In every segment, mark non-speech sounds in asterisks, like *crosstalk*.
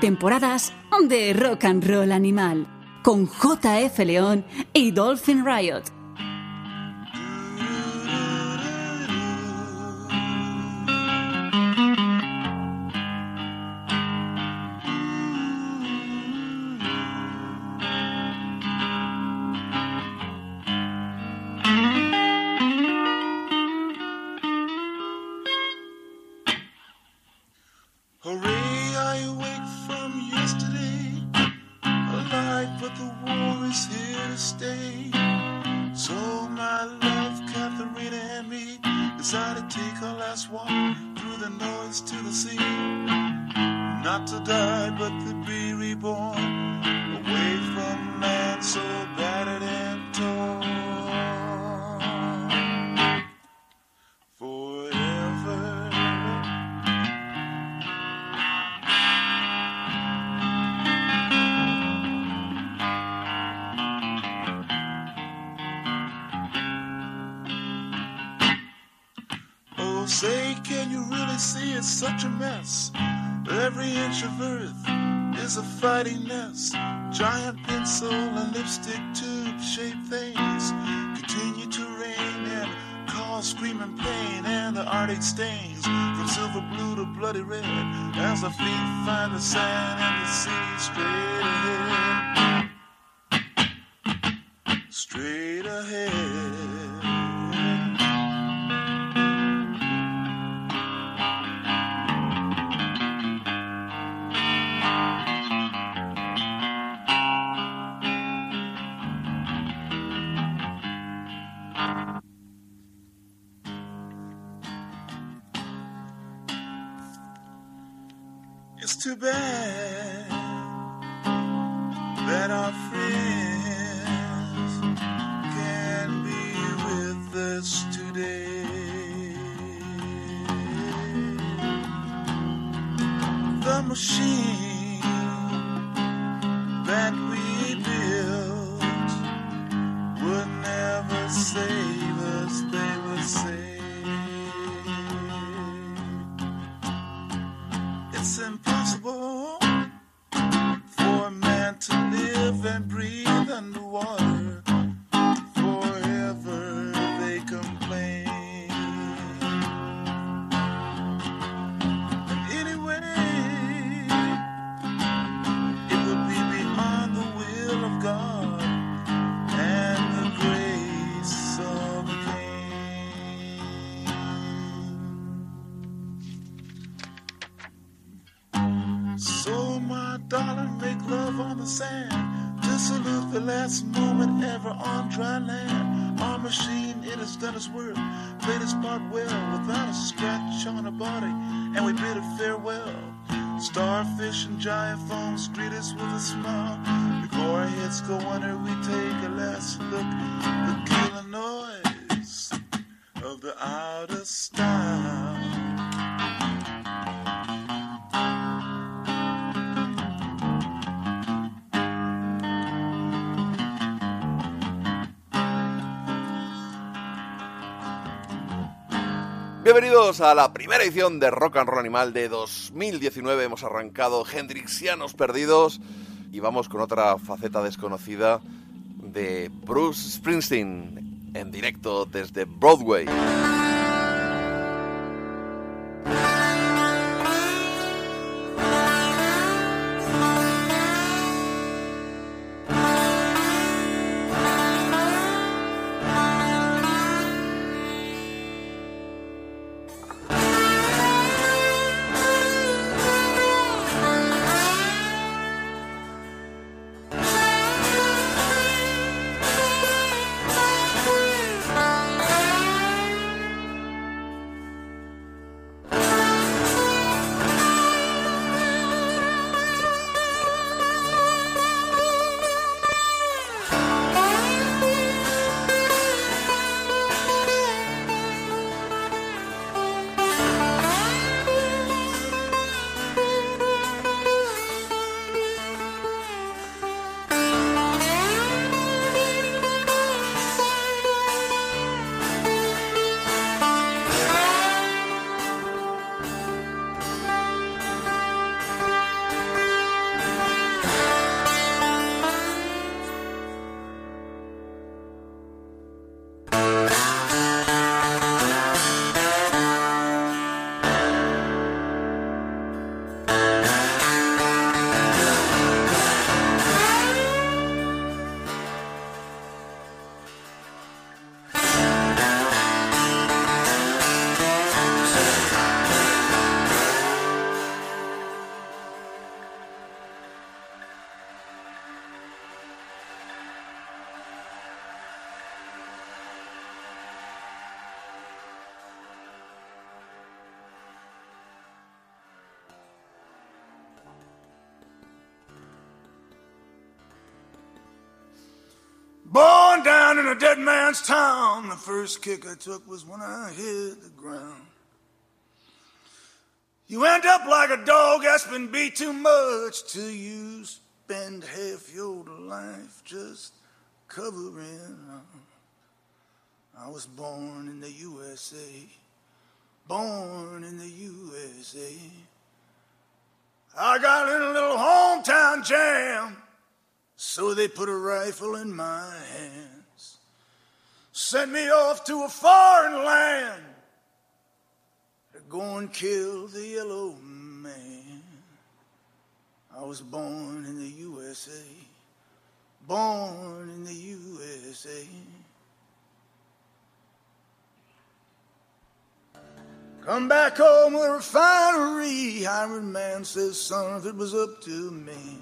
temporadas de Rock and Roll Animal con JF León y Dolphin Riot. Bienvenidos a la primera edición de Rock and Roll Animal de 2019. Hemos arrancado Hendrixianos Perdidos y vamos con otra faceta desconocida de Bruce Springsteen en directo desde Broadway. Dead man's town. The first kick I took was when I hit the ground. You end up like a dog that's been beat too much till you spend half your life just covering up. I was born in the USA, born in the USA. I got in a little hometown jam, so they put a rifle in my hands, sent me off to a foreign land to go and kill the yellow man. I was born in the USA, born in the USA. Come back home with a refinery. Hired man says, son, if it was up to me.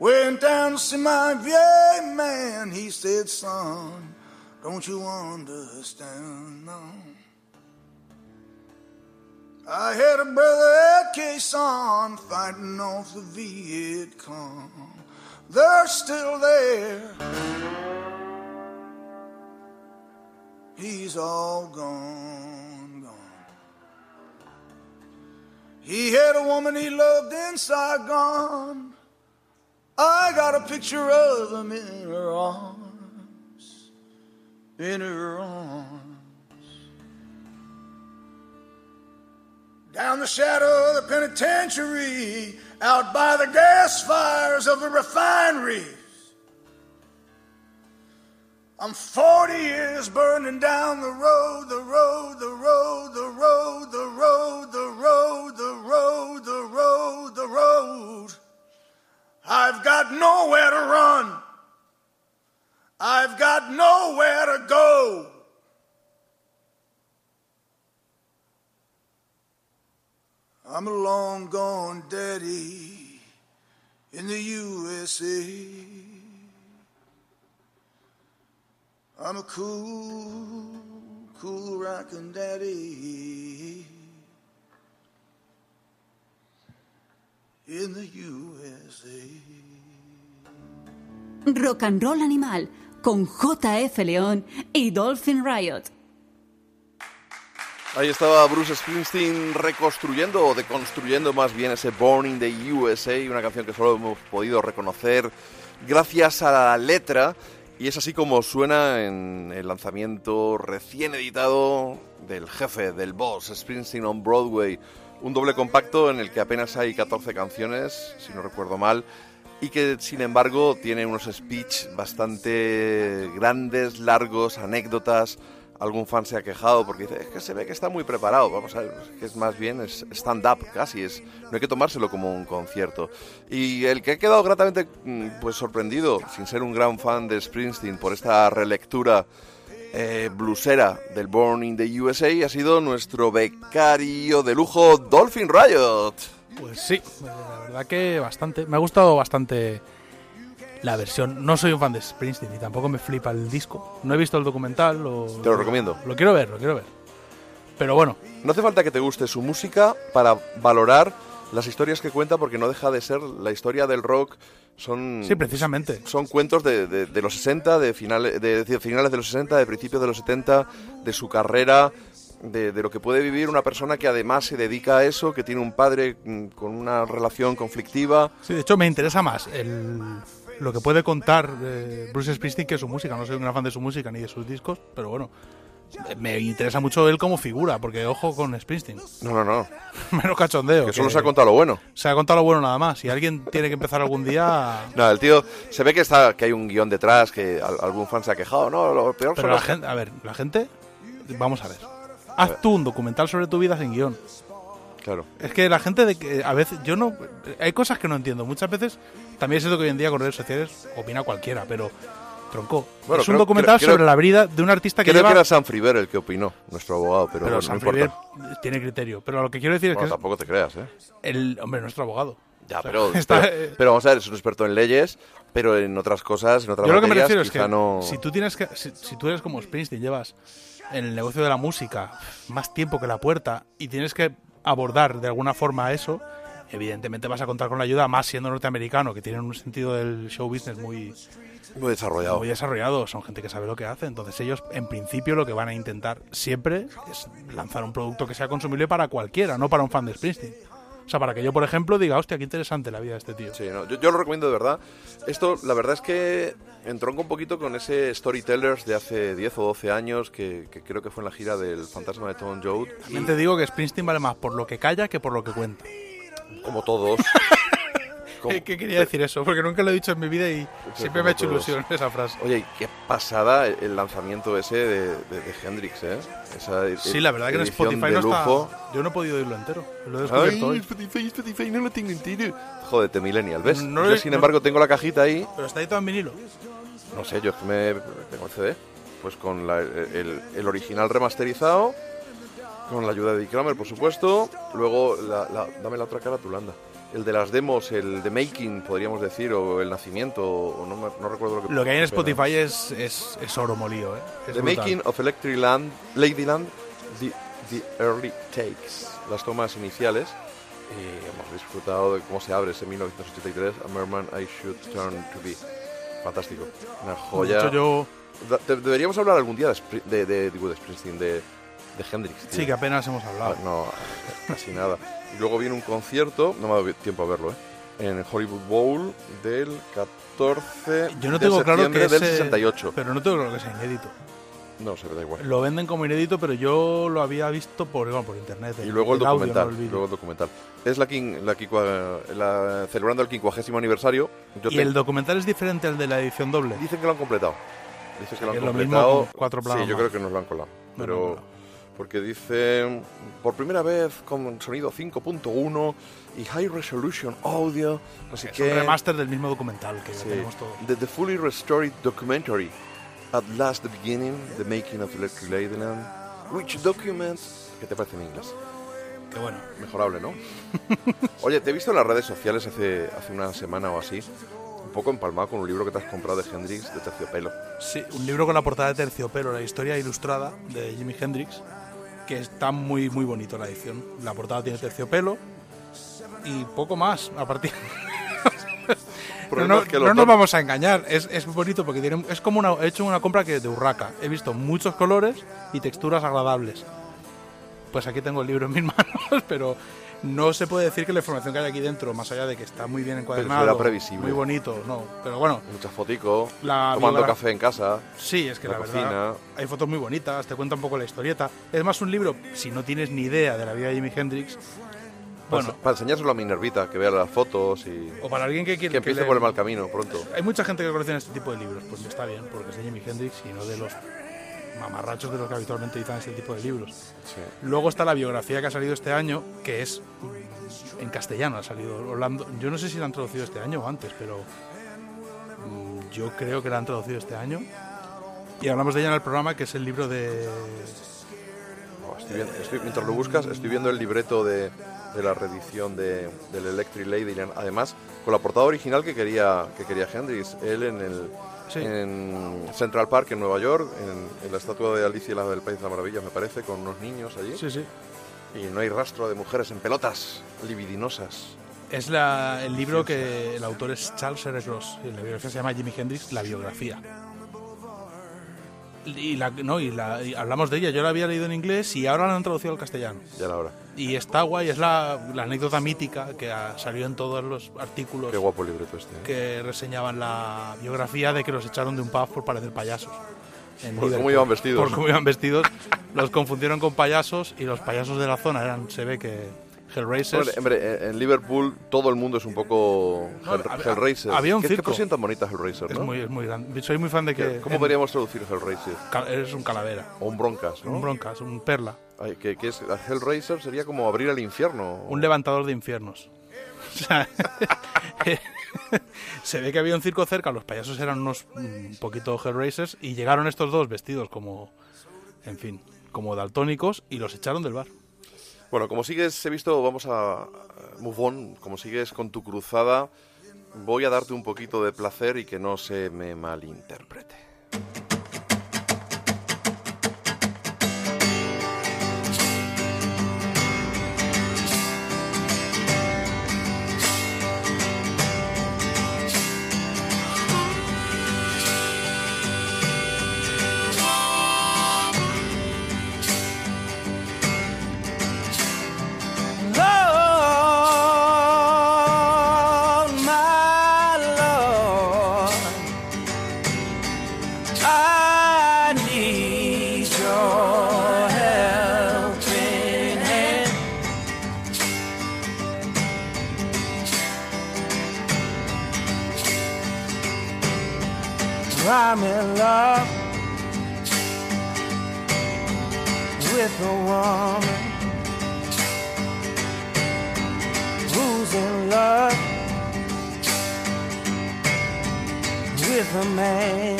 Went down to see my VA man. He said, son, don't you understand? No. I had a brother at Quezon fighting off the Viet Cong. They're still there. He's all gone, gone. He had a woman he loved in Saigon. I got a picture of him in her arms, in her arms. Down the shadow of the penitentiary, out by the gas fires of the refineries. I'm 40 years burning down the road, the road, the road, the road, the road, the road, the road, the road, the road. I've got nowhere to run. I've got nowhere to go. I'm a long gone daddy in the USA. I'm a cool, cool rockin' daddy in the USA. Rock and Roll Animal con JF León y Dolphin Riot. Ahí estaba Bruce Springsteen reconstruyendo o deconstruyendo más bien ese Born in the USA, una canción que solo hemos podido reconocer gracias a la letra y es así como suena en el lanzamiento recién editado del jefe, del boss, Springsteen on Broadway, un doble compacto en el que apenas hay 14 canciones, si no recuerdo mal, y que sin embargo tiene unos speech bastante grandes, largos, anécdotas, algún fan se ha quejado porque dice, es que se ve que está muy preparado, vamos a ver, que es más bien stand-up casi, es, no hay que tomárselo como un concierto. Y el que ha quedado gratamente mm, pues sorprendido, sin ser un gran fan de Springsteen, por esta relectura eh, blusera del Born in the USA, ha sido nuestro becario de lujo, Dolphin Riot. Pues sí, la verdad que bastante, me ha gustado bastante la versión. No soy un fan de Springsteen y tampoco me flipa el disco. No he visto el documental. Lo, Te lo recomiendo. Lo quiero ver, lo quiero ver. Pero bueno, No hace falta que te guste su música para valorar las historias que cuenta, porque no deja de ser la historia del rock. Son, sí, precisamente. son cuentos de, de- de los 60, de finales, de, de finales de los 60, de principios de los 70, de su carrera, de, de lo que puede vivir una persona que además se dedica a eso, que tiene un padre mm, con una relación conflictiva. Sí, de hecho me interesa más el, lo que puede contar eh, Bruce Springsteen que su música. No soy un gran fan de su música ni de sus discos, pero bueno, me interesa mucho él como figura, porque ojo con Springsteen. No, no, no. *laughs* Menos cachondeo. Que solo que se ha contado lo bueno. se ha contado lo bueno nada más. Si alguien tiene que empezar algún día... *laughs* No, el tío se ve que está que hay un guion detrás, que al- algún fan se ha quejado. No, lo peor Pero la gente, a ver, la gente, vamos a ver. Haz tú un documental sobre tu vida sin guion. Claro. Es que la gente de que a veces yo no hay cosas que no entiendo. Muchas veces también es cierto que hoy en día con redes sociales opina cualquiera, pero tronco. Bueno, es un documental creo- sobre la vida de un artista que Creo lleva que era San Friver el que opinó, nuestro abogado, pero, pero bueno, San no importa. Tiene criterio, pero lo que quiero decir es que es tampoco te creas, ¿eh? el hombre nuestro abogado. Ya, O sea, pero, *laughs* está- pero, pero vamos a ver, es un experto en leyes, pero en otras cosas, en otras Yo lo que me refiero es que no... si tú tienes que si, si tú eres como Springsteen llevas en el negocio de la música más tiempo que la puerta y tienes que abordar de alguna forma eso evidentemente vas a contar con la ayuda, más siendo norteamericano, que tienen un sentido del show business muy, Muy desarrollado. muy desarrollado, son gente que sabe lo que hace, entonces ellos en principio lo que van a intentar siempre es lanzar un producto que sea consumible para cualquiera, no para un fan de Springsteen. O sea, para que yo, por ejemplo, diga, hostia, qué interesante la vida de este tío. Sí, no, yo, yo lo recomiendo de verdad. Esto, la verdad es que entronca un poquito con ese Storytellers de hace 10 o 12 años, que, que creo que fue en la gira del Fantasma de Tom Joad. También te digo que Springsteen vale más por lo que calla que por lo que cuenta. Como todos. *laughs* Como- ¿Qué, *laughs* qué quería decir eso? Porque nunca lo he dicho en mi vida y siempre me ha hecho todos. ilusión esa frase. Oye, qué pasada el lanzamiento ese de, de- de Hendrix, ¿eh? Esa e- Sí, la verdad que en Spotify no está... lujo. Yo no he podido oírlo entero. Lo he descubierto Ay, hoy. Spotify, Spotify, no lo tengo entero. Jódete, Millennial, ¿ves? No Yo, le- sin no- embargo, tengo la cajita ahí. Pero está editado en vinilo. No sé, yo es que me tengo el CD. Pues con la- el, el original remasterizado, con la ayuda de Dick Kramer, por supuesto. Luego, la, la- dame la otra cara, Tulanda. El de las demos, el de Making, podríamos decir, o el nacimiento, o no, no recuerdo lo que Lo que hay en Spotify es, es, es oro molido, ¿eh? Es The brutal. Making of Electric Land, Ladyland, the, the Early Takes. Las tomas iniciales. Y hemos disfrutado de cómo se abre ese 1983, A Merman I Should Turn to Be. Fantástico. Una De joya. hecho, yo... De- Deberíamos hablar algún día de, de, de, de Springsteen, de, de Hendrix. tío. Sí, que apenas hemos Ah, hablado. no, casi nada. Y luego viene un concierto, no me ha dado tiempo a verlo, ¿eh? En Hollywood Bowl del 14 Yo no de tengo claro que septiembre del ese- 68. Pero no tengo claro que sea inédito. No, se me da igual. Lo venden como inédito, pero yo lo había visto por, bueno, por internet. Y luego el, audio, documental. no el vídeo. luego el documental. Es la, quin- la, quicua- la- celebrando el 50 aniversario. Yo ¿Y el documental es diferente al de la edición doble? Dicen que lo han completado. Dicen que lo han lo mismo completado. cuatro planos sí, yo creo que nos lo han colado. Pero no, no. Porque dice por primera vez con sonido 5.1 y high resolution audio, sé Es qué. un remaster del mismo documental que Sí. tenemos todo. The, the fully restored documentary At Last the Beginning, The Making of Electric Ladyland, which documents ¿Qué te parece en inglés? Que bueno. Mejorable, ¿no? *laughs* Oye, te he visto en las redes sociales hace, hace una semana o así, un poco empalmado con un libro que te has comprado de Hendrix de terciopelo. Sí, un libro con la portada de terciopelo, la historia ilustrada de Jimi Hendrix, que está muy muy bonito la edición. La portada tiene terciopelo y poco más a partir. *laughs* No, no- es que no nos vamos a engañar, es, es bonito porque tiene, es como una, he hecho una compra que de urraca. He visto muchos colores y texturas agradables. Pues aquí tengo el libro en mis *laughs* manos, pero no se puede decir que la información que hay aquí dentro, más allá de que está muy bien encuadernado, era previsible. muy bonito, no. Pero bueno, Muchas foticos, tomando café en casa. Sí, es que La la, cocina. verdad hay fotos muy bonitas, te cuenta un poco la historieta. Es más un libro, si no tienes ni idea de la vida de Jimi Hendrix, Para, bueno, para enseñárselo a Minervita, que vea las fotos y o para alguien que quiere que empiece le- por el mal camino pronto. Hay mucha gente que colecciona este tipo de libros, pues está bien, porque es de Jimi Hendrix y no de los mamarrachos de los que habitualmente editan este tipo de libros. Sí. Luego está la biografía que ha salido este año, que es en castellano, ha salido Orlando. Yo no sé si la han traducido este año o antes, pero mm, yo creo que la han traducido este año. Y hablamos de ella en el programa, que es el libro de Oh, estoy viendo- estoy- mientras lo buscas, estoy viendo el libreto de, de la reedición de, del Electric Ladyland. Además, con la portada original que quería, que quería Hendrix. Él en el Sí. en Central Park, en Nueva York, en, en la estatua de Alicia la del País de las Maravillas, me parece, con unos niños allí. Sí, sí. Y no hay rastro de mujeres en pelotas libidinosas. Es la, el libro que el autor es Charles R. Cross. Y la biografía se llama Jimi Hendrix, la biografía. Y, la, no, y, la, y hablamos de ella. Yo la había leído en inglés y ahora la han traducido al castellano. Ya la hora. Y está guay, es la, la anécdota mítica que ha- salió en todos los artículos Qué guapo libreto este. ¿eh? que reseñaban la biografía de que los echaron de un pub por parecer payasos. en Por cómo iban vestidos. Por cómo iban vestidos. Los confundieron con payasos y los payasos de la zona eran, se ve que Hellraisers. Hombre, hombre, en Liverpool todo el mundo es un poco No, Hell- había- Hellraiser. había un ¿Qué, circo. qué tan bonita Hellraiser, es, ¿no? muy, es muy grande. Soy muy fan de que. ¿Cómo en- podríamos traducir Hellraiser? Eres un calavera. O un Broncas, ¿no? Un broncas, un perla. Ay, que, que es, Hellraiser sería como abrir el infierno. Un levantador de infiernos. *laughs* O sea, *laughs* se ve que había un circo cerca, los payasos eran unos un poquito Hellraisers y llegaron estos dos vestidos como, en fin, como daltónicos y los echaron del bar. Bueno, como sigues, he visto, vamos a move on, como sigues con tu cruzada, voy a darte un poquito de placer y que no se me malinterprete. A woman who's in love with a man.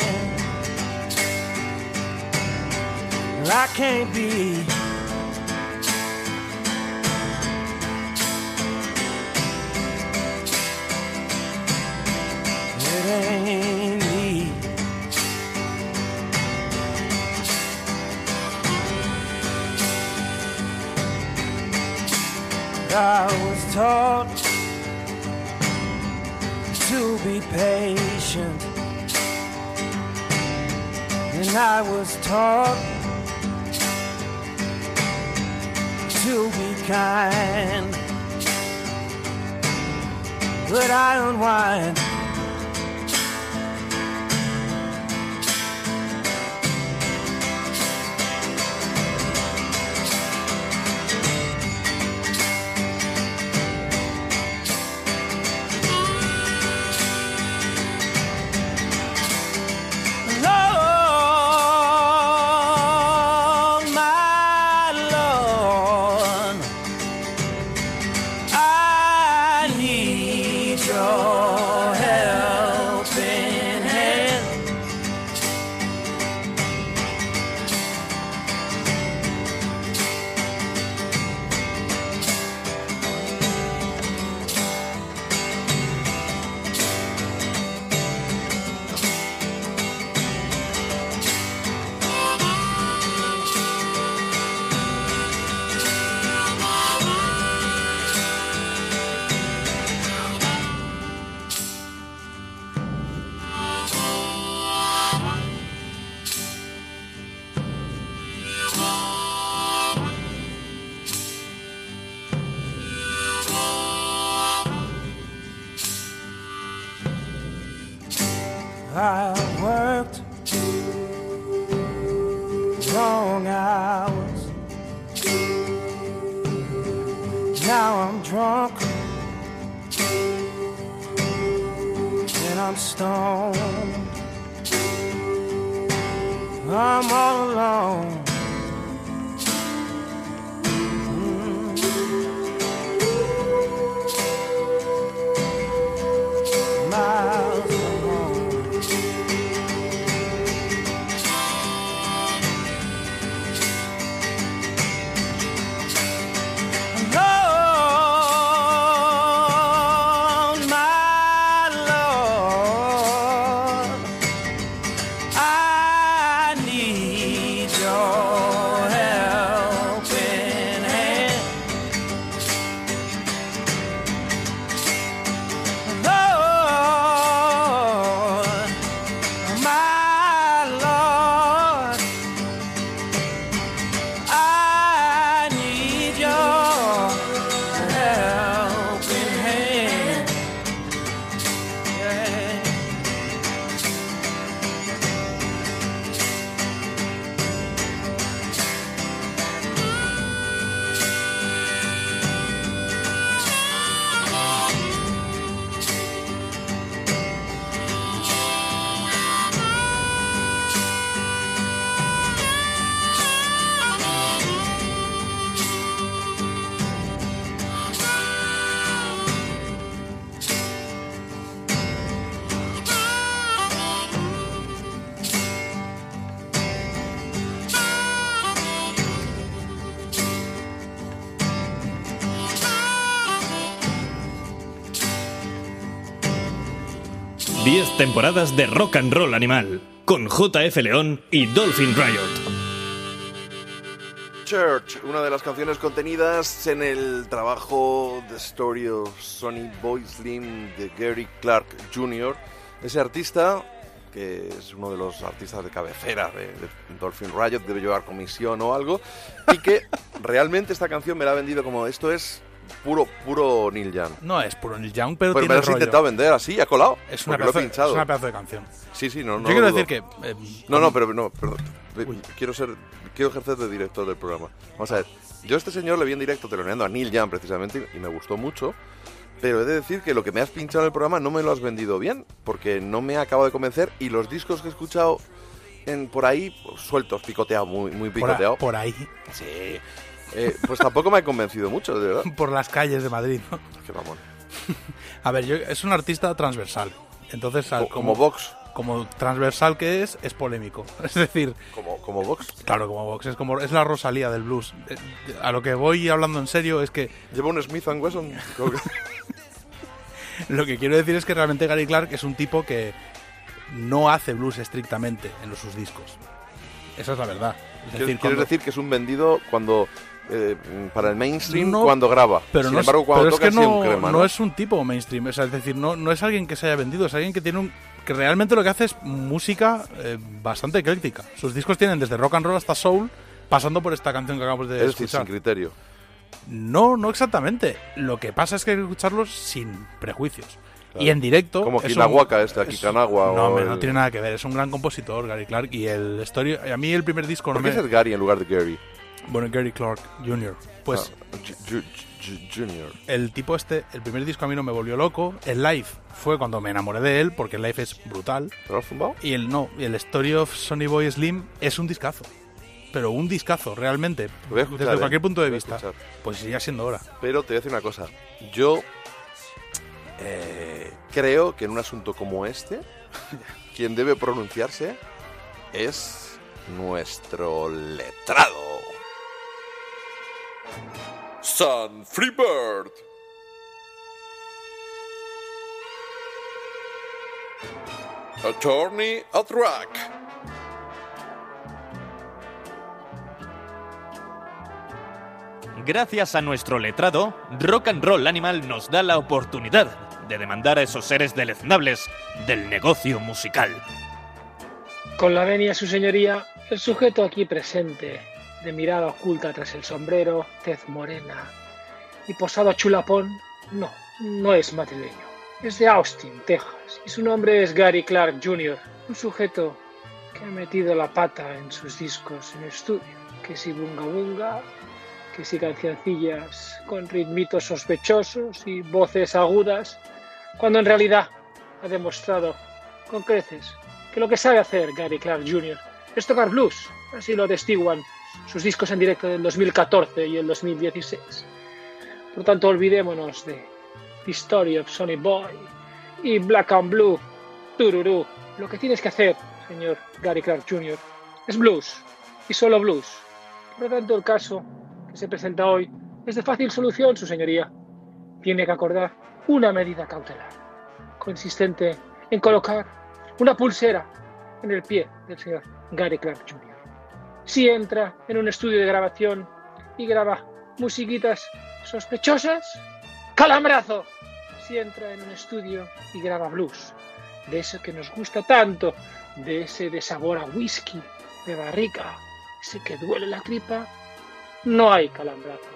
I can't be. It ain't I was taught to be patient, and I was taught to be kind. But I unwind. Temporadas de rock and roll animal con JF León y Dolphin Riot. Church, una de las canciones contenidas en el trabajo The Story of Sonny Boy Slim de Gary Clark Jr. Ese artista, que es uno de los artistas de cabecera de, de Dolphin Riot, debe llevar comisión o algo, y que *laughs* realmente esta canción me la ha vendido como esto es puro, puro Neil Young. No es puro Neil Young, pero Pero tiene me lo has intentado vender así, ha colado. Es una, pedazo, pinchado. es una pedazo de canción. Sí, sí, no, no. Yo quiero lo decir dudo. que... eh, No, no, pero no, perdón. Quiero ser, quiero ejercer de director del programa. Vamos a ver. Yo a este señor le vi en directo teloneando a Neil Young precisamente y me gustó mucho. Pero he de decir que lo que me has pinchado en el programa no me lo has vendido bien, porque no me ha acabado de convencer y los discos que he escuchado en, por ahí, sueltos, picoteado, muy, muy por, a- picoteado. por ahí, Sí. Eh, pues tampoco me ha convencido mucho, de verdad. por las calles de Madrid. ¿no? Qué mamón. *laughs* A ver, yo, es un artista transversal. Entonces, al- Co- Como Vox. como transversal que es, es polémico. *laughs* Es decir, Como, como Vox. claro, como Vox, es como es la Rosalía del blues. Eh, A lo que voy hablando en serio es que Lleva un Smith Wesson. Creo *laughs* que- lo que quiero decir es que realmente Gary Clark es un tipo que no hace blues estrictamente en los- sus discos. Esa es la verdad. Es decir, quieres cuando- decir que es un vendido cuando eh, para el mainstream No, cuando graba. pero Sin no es- embargo, cuando pero es toca que sí no, un crema, no ¿no? es un tipo mainstream, o sea, es decir, no, no es alguien que se haya vendido, es alguien que tiene un que realmente lo que hace es música eh, bastante ecléctica. Sus discos tienen desde rock and roll hasta soul, pasando por esta canción que acabamos de Es decir, sin escuchar. criterio. No, no exactamente. Lo que pasa es que hay que escucharlos sin prejuicios. Claro. Y en directo. Como es Kinahuaca este, es- Kikanagua No, hombre, el- no tiene nada que ver. Es un gran compositor, Gary Clark. Y el story. A mí el primer disco no ¿Por qué me. es Gary en lugar de Gary? Bueno, Gary Clark Jr. Pues Ah, Ju- Ju- Ju- Junior. el tipo este, el primer disco a mí no me volvió loco. El live fue cuando me enamoré de él, porque el live es brutal. ¿Te lo has fumado? Y el no, y el Story of Sonny Boy Slim es un discazo. Pero un discazo, realmente. Escuchar, desde ¿eh? cualquier punto de vista. escuchar. Pues ya siendo hora. Pero te voy a decir una cosa. Yo eh, creo que en un asunto como este, *laughs* quien debe pronunciarse es nuestro letrado. Sun Freebird. Attorney at Rack. Gracias a nuestro letrado, Rock and Roll Animal nos da la oportunidad de demandar a esos seres deleznables del negocio musical. Con la venia, su señoría, el sujeto aquí presente, de mirada oculta tras el sombrero, tez morena y posado chulapón, no, no es madrileño. Es de Austin, Texas, y su nombre es Gary Clark Jr., un sujeto que ha metido la pata en sus discos en estudio, que si bunga bunga, que si cancioncillas con ritmitos sospechosos y voces agudas, cuando en realidad ha demostrado con creces que lo que sabe hacer Gary Clark Jr. es tocar blues, así lo atestiguan sus discos en directo del 2014 y el 2016. Por lo tanto, olvidémonos de The Story of Sonny Boy y Black and Blue, tururú. Lo que tienes que hacer, señor Gary Clark Jr., es blues y solo blues. Por lo tanto, el caso que se presenta hoy es de fácil solución, su señoría. Tiene que acordar una medida cautelar, consistente en colocar una pulsera en el pie del señor Gary Clark Jr. Si entra en un estudio de grabación y graba musiquitas sospechosas, calambrazo. Si entra en un estudio y graba blues, de eso que nos gusta tanto, de ese de sabor a whisky, de barrica, ese que duele la tripa, no hay calambrazo.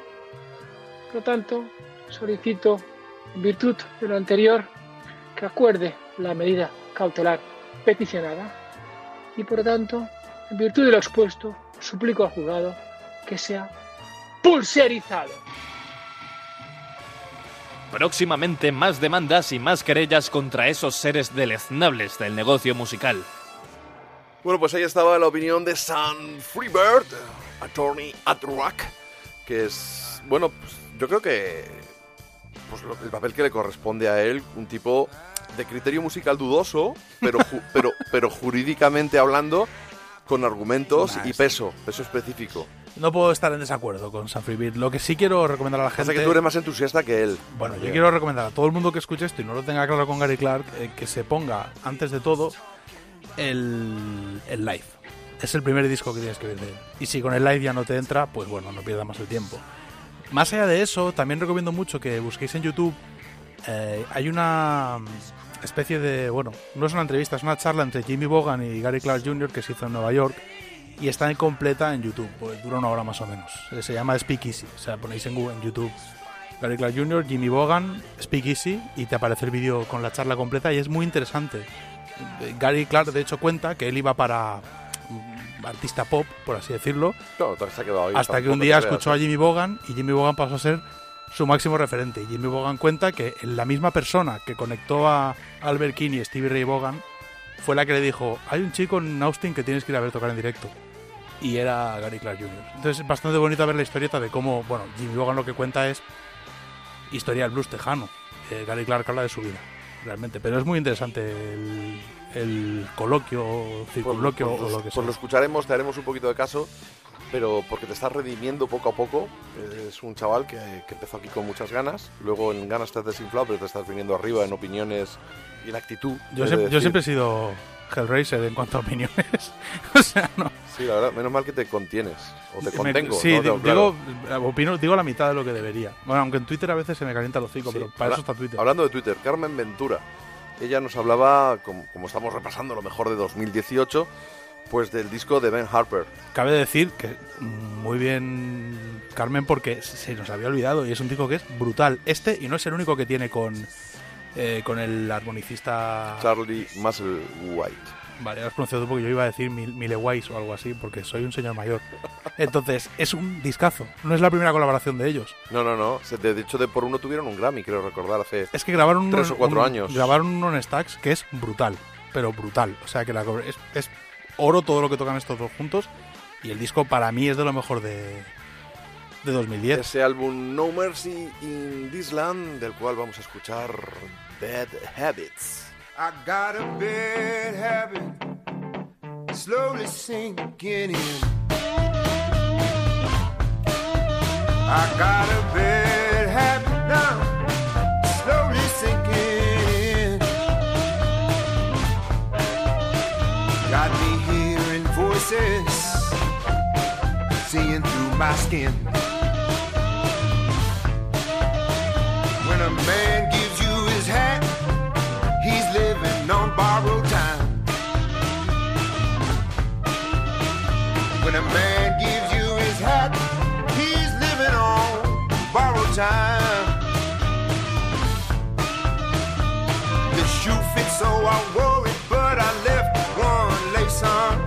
Por lo tanto, solicito, en virtud de lo anterior, que acuerde la medida cautelar peticionada y, por lo tanto, en virtud de lo expuesto, suplico al juzgado que sea pulserizado. Próximamente más demandas y más querellas contra esos seres deleznables del negocio musical. Bueno, pues ahí estaba la opinión de Sun Freebird, Attorney at Rock, que es, bueno, pues yo creo que pues lo- el papel que le corresponde a él, un tipo de criterio musical dudoso, pero, ju- *laughs* pero, pero jurídicamente hablando, con argumentos y es- peso, peso específico. No puedo estar en desacuerdo con San Freebird. Lo que sí quiero recomendar a la Pasa gente. que tú eres más entusiasta que él. Bueno, yo quiero recomendar a todo el mundo que escuche esto y no lo tenga claro con Gary Clark eh, que se ponga, antes de todo, el, el live. Es el primer disco que tienes que ver de él. Y si con el live ya no te entra, pues bueno, no pierdas más el tiempo. Más allá de eso, también recomiendo mucho que busquéis en YouTube. eh, hay una especie de. Bueno, no es una entrevista, es una charla entre Jimmy Bogan y Gary Clark Jr. que se hizo en Nueva York. Y está completa en YouTube, pues dura una hora más o menos. Eh, Se llama Speak Easy. O sea, ponéis en, Google, en YouTube Gary Clark Jr., Jimmy Bogan, Speak Easy, y te aparece el vídeo con la charla completa y es muy interesante. Eh, Gary Clark, de hecho, cuenta que él iba para mm, artista pop, por así decirlo, No, te has quedado ahí, hasta que un día escuchó a ¿eh? Jimmy Bogan y Jimmy Bogan pasó a ser su máximo referente. Y Jimmy Bogan cuenta que la misma persona que conectó a Albert King y Stevie Ray Bogan fue la que le dijo, hay un chico en Austin que tienes que ir a ver tocar en directo. Y era Gary Clark Jr. Entonces es bastante bonito ver la historieta de cómo, bueno, Jimmy Bogan lo que cuenta es historia del blues tejano. Eh, Gary Clark habla de su vida, realmente. Pero es muy interesante el, el coloquio, Pues, circunloquio pues o lo que pues sea. lo escucharemos, te haremos un poquito de caso, pero porque te estás redimiendo poco a poco. Es un chaval que, que empezó aquí con muchas ganas, luego en ganas te has desinflado, pero te estás viniendo arriba en opiniones y en actitud. Yo, siempre, yo siempre he sido Hellraiser en cuanto a opiniones. *laughs* o sea, no. Sí, la verdad, menos mal que te contienes, o te Me- contengo. sí, ¿no? di- Tengo claro. digo, opino, digo la mitad de lo que debería. Bueno, aunque en Twitter a veces se me calienta el hocico, Sí. pero para Habla- eso está Twitter. Hablando de Twitter, Carmen Ventura. Ella nos hablaba, como, como estamos repasando lo mejor de 2018, pues del disco de Ben Harper. Cabe decir que muy bien Carmen porque se nos había olvidado y es un disco que es brutal. Este, y no es el único que tiene con, eh, con el armonicista... Charlie Musselwhite. Vale, lo has pronunciado porque yo iba a decir Mil- Milewise o algo así, porque soy un señor mayor. Entonces, es un discazo. No es la primera colaboración de ellos. No, no, no. De hecho, de por uno tuvieron un Grammy, creo recordar, hace... Es que grabaron Tres o cuatro un- años. Grabaron uno en Stacks que es brutal, pero brutal. O sea que la es, es oro todo lo que tocan estos dos juntos. Y el disco para mí es de lo mejor de, de 2010. Ese álbum No Mercy in This Land, del cual vamos a escuchar Bad Habits. I got a bad habit, slowly sinking in. I got a bad habit now, voices, seeing through my skin. When a man gives you his hat, he's living on borrowed time. When a man gives you his hat, he's living on borrowed time. The shoe fits, so I wore it, but I left one lace untied.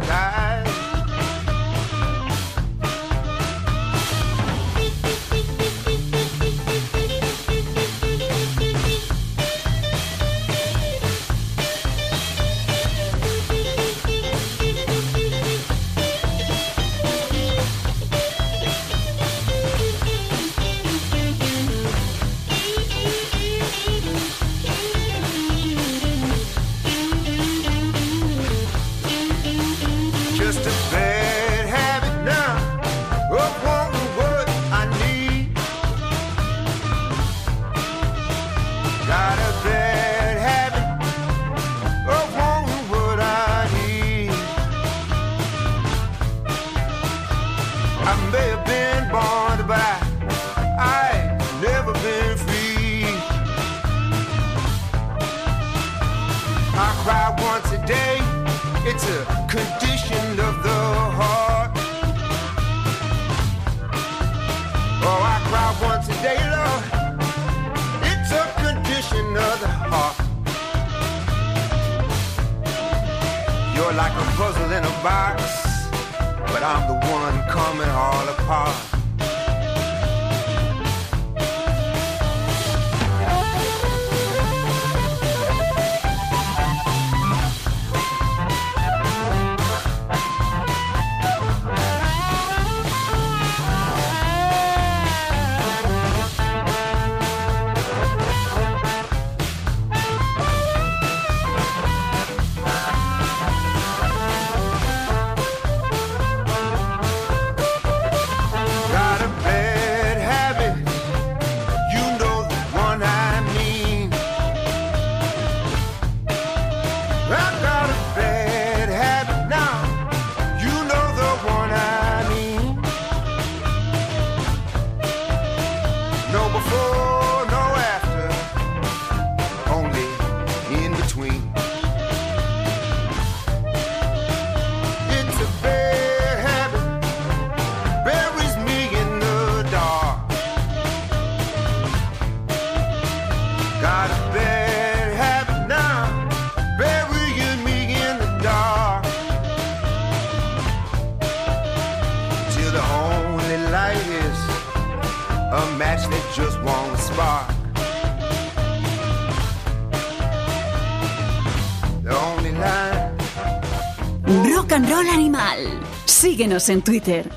Síguenos en Twitter.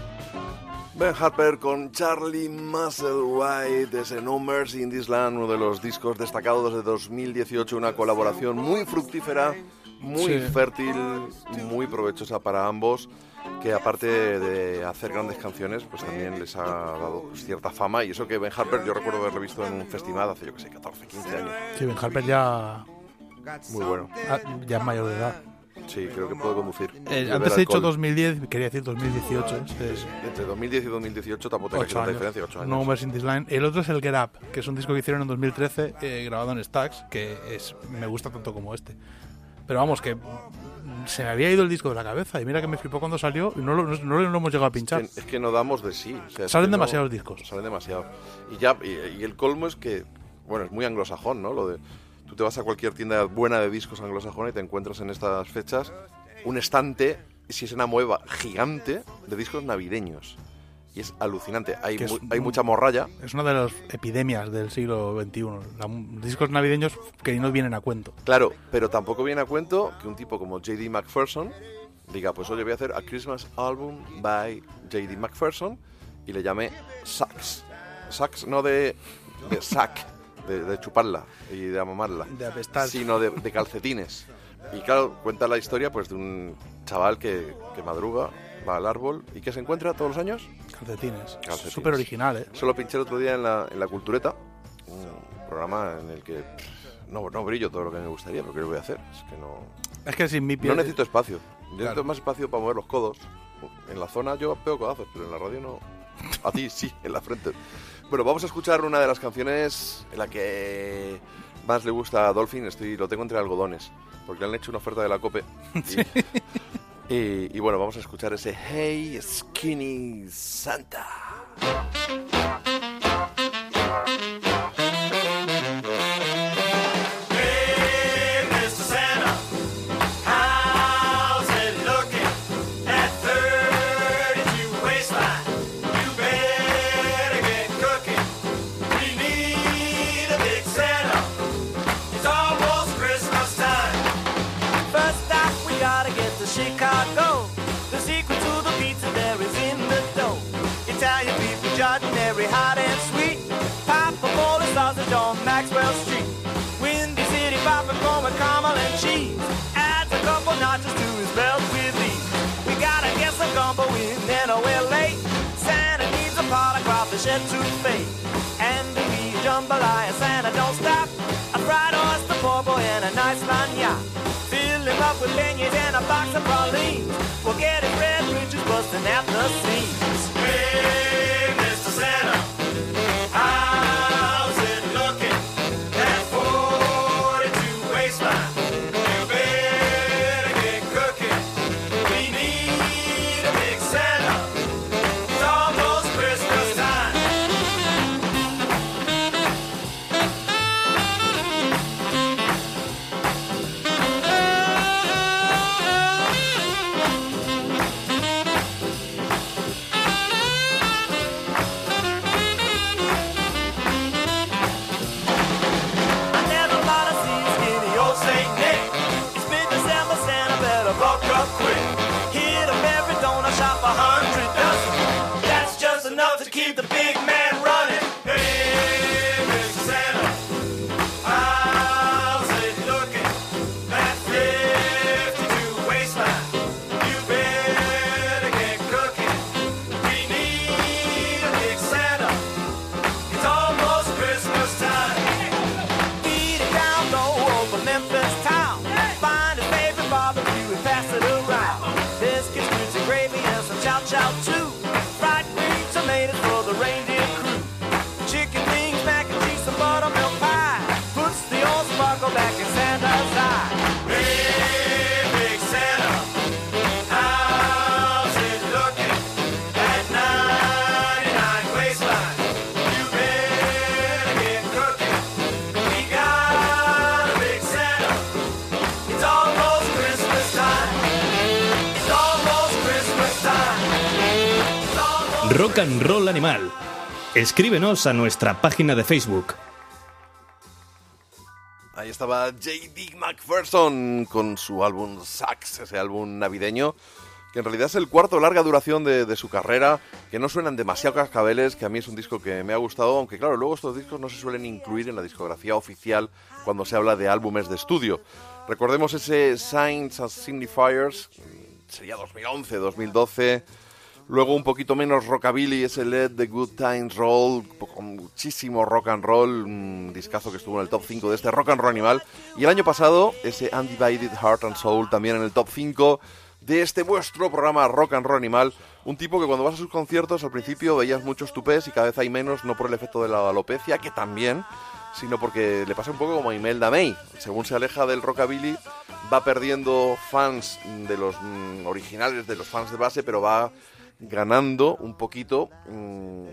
Ben Harper con Charlie Musselwhite, ese No Mercy in This Land, uno de los discos destacados de 2018, una colaboración muy fructífera, muy Sí. fértil, muy provechosa para ambos, que aparte de hacer grandes canciones, pues también les ha dado pues, cierta fama, y eso que Ben Harper yo recuerdo haberlo visto en un festival hace, yo que sé, 14, 15 años. Sí, Ben Harper ya, Muy bueno. ah, ya es mayor de edad. Sí, creo que puede conducir. Eh, antes he dicho alcohol. 2010, quería decir 2018. Este es Entre 2010 y 2018 tampoco ocho tanta diferencia, 8 años. No Mercy in This Line. El otro es el Get Up, que es un disco que hicieron en 2013, eh, grabado en Stax, que es, me gusta tanto como este. Pero vamos, que se me había ido el disco de la cabeza y mira que me flipó cuando salió y no lo, no, no lo hemos llegado a pinchar. Es que, es que no damos de sí. o sea, es Salen que no- demasiados discos. Salen demasiado. Y ya y, y el colmo es que, bueno, es muy anglosajón, ¿no? Lo de tú te vas a cualquier tienda buena de discos anglosajón y te encuentras en estas fechas un estante, si es una mueva gigante de discos navideños. Y es alucinante. Hay, es hay un- mucha morralla. Es una de las epidemias del siglo XXI. La- discos navideños que no vienen a cuento. Claro, pero tampoco viene a cuento que un tipo como J.D. McPherson diga, pues oye, voy a hacer a Christmas album by J.D. McPherson y le llame Sax. Sax no de, de sac, de, de chuparla y de amamarla, De apestar. sino de, de calcetines. Y claro, cuenta la historia pues de un chaval que, que madruga, va al árbol y que se encuentra todos los años. Calcetines. Calcetines. Súper original, ¿eh? Eso lo pinché el otro día en la, en la Cultureta, un programa en el que pff, no, no brillo todo lo que me gustaría, pero ¿qué voy a hacer? Es que no... Es que sin mi No piel... necesito espacio. Yo necesito más espacio para mover los codos. En la zona yo pego codazos, pero en la radio no. A ti sí, en la frente. Bueno, vamos a escuchar una de las canciones en la que más le gusta a Dolphin. Estoy, lo tengo entre algodones, porque le han hecho una oferta de la COPE. *laughs* Y, y- y bueno, vamos a escuchar ese Hey Skinny Santa. Maxwell Street. Windy City popcorn with caramel and cheese. Adds a couple notches to his belt with ease. We gotta get some gumbo in, then. Santa needs a pot of crawfish and fade. And we jambalaya, Santa don't stop. A fried oyster, boy, and a nice lanyard. Fill him up with beignets and a box of pralines. We'll get his red bridges busting at the seams. Hey, Rock and Roll Animal. Escríbenos a nuestra página de Facebook. Ahí estaba J.D. McPherson con su álbum Sax, ese álbum navideño, que en realidad es el cuarto larga duración de, de su carrera, que no suenan demasiado cascabeles, que a mí es un disco que me ha gustado, aunque claro, luego estos discos no se suelen incluir en la discografía oficial cuando se habla de álbumes de estudio. Recordemos ese Signs and Signifiers, mm, sería 2011, 2012. Luego un poquito menos rockabilly, ese Let the Good Times Roll, con muchísimo rock and roll, un discazo que estuvo en el top 5 de este rock and roll animal. Y el año pasado, ese Undivided Heart and Soul también en el top 5 de este vuestro programa Rock and Roll Animal. Un tipo que cuando vas a sus conciertos al principio veías muchos tupés y cada vez hay menos, no por el efecto de la alopecia, que también, sino porque le pasa un poco como a Imelda May. Según se aleja del rockabilly, va perdiendo fans de los mm, originales, de los fans de base, pero va ganando un poquito. mm,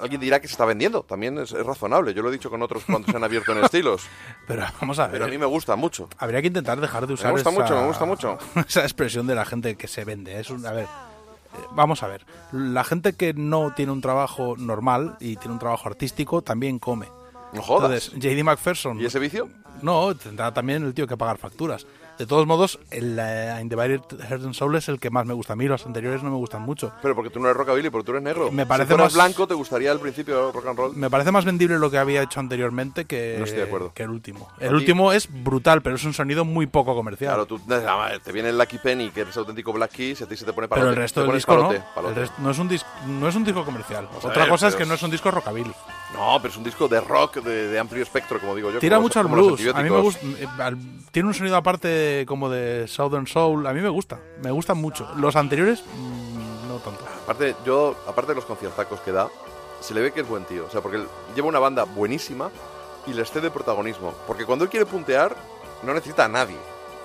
alguien dirá que se está vendiendo, también es, es razonable. Yo lo he dicho con otros cuando se han abierto en *laughs* estilos, Pero vamos a ver. pero a mí me gusta mucho. Habría que intentar dejar de usar gusta esa, mucho, me gusta mucho. *laughs* esa expresión de la gente que se vende. Es un, a ver, eh, vamos a ver. La gente que no tiene un trabajo normal y tiene un trabajo artístico también come. No jodas. Entonces, JD McPherson. ¿Y ese vicio? No, tendrá también el tío que pagar facturas. De todos modos, el Undivided Heart and Soul es el que más me gusta a mí. Los anteriores no me gustan mucho. Pero porque tú no eres rockabilly, porque tú eres negro. Me parece si más- blanco, te gustaría al principio rock and roll. Me parece más vendible lo que había hecho anteriormente que, No estoy de acuerdo. que el último. El ti- último es brutal, pero es un sonido muy poco comercial. Claro, tú te viene el Lucky Penny, que eres auténtico Black Keys, y a ti se te pone palote. pero el resto del disco palote, no. palote. El rest- no, es un dis- no es un disco comercial. Vamos Otra ver, cosa es que no es- un disco rockabilly. No, pero es un disco de rock de, de amplio espectro, como digo yo. Tira como los- mucho al blues. A mí me gusta. eh, Tiene un sonido aparte como de Southern Soul. A mí me gusta. Me gustan mucho. Los anteriores, mm, no tanto. Aparte, yo, aparte de los conciertacos que da, se le ve que es buen tío. O sea, porque él lleva una banda buenísima y les cede protagonismo. Porque cuando él quiere puntear, no necesita a nadie.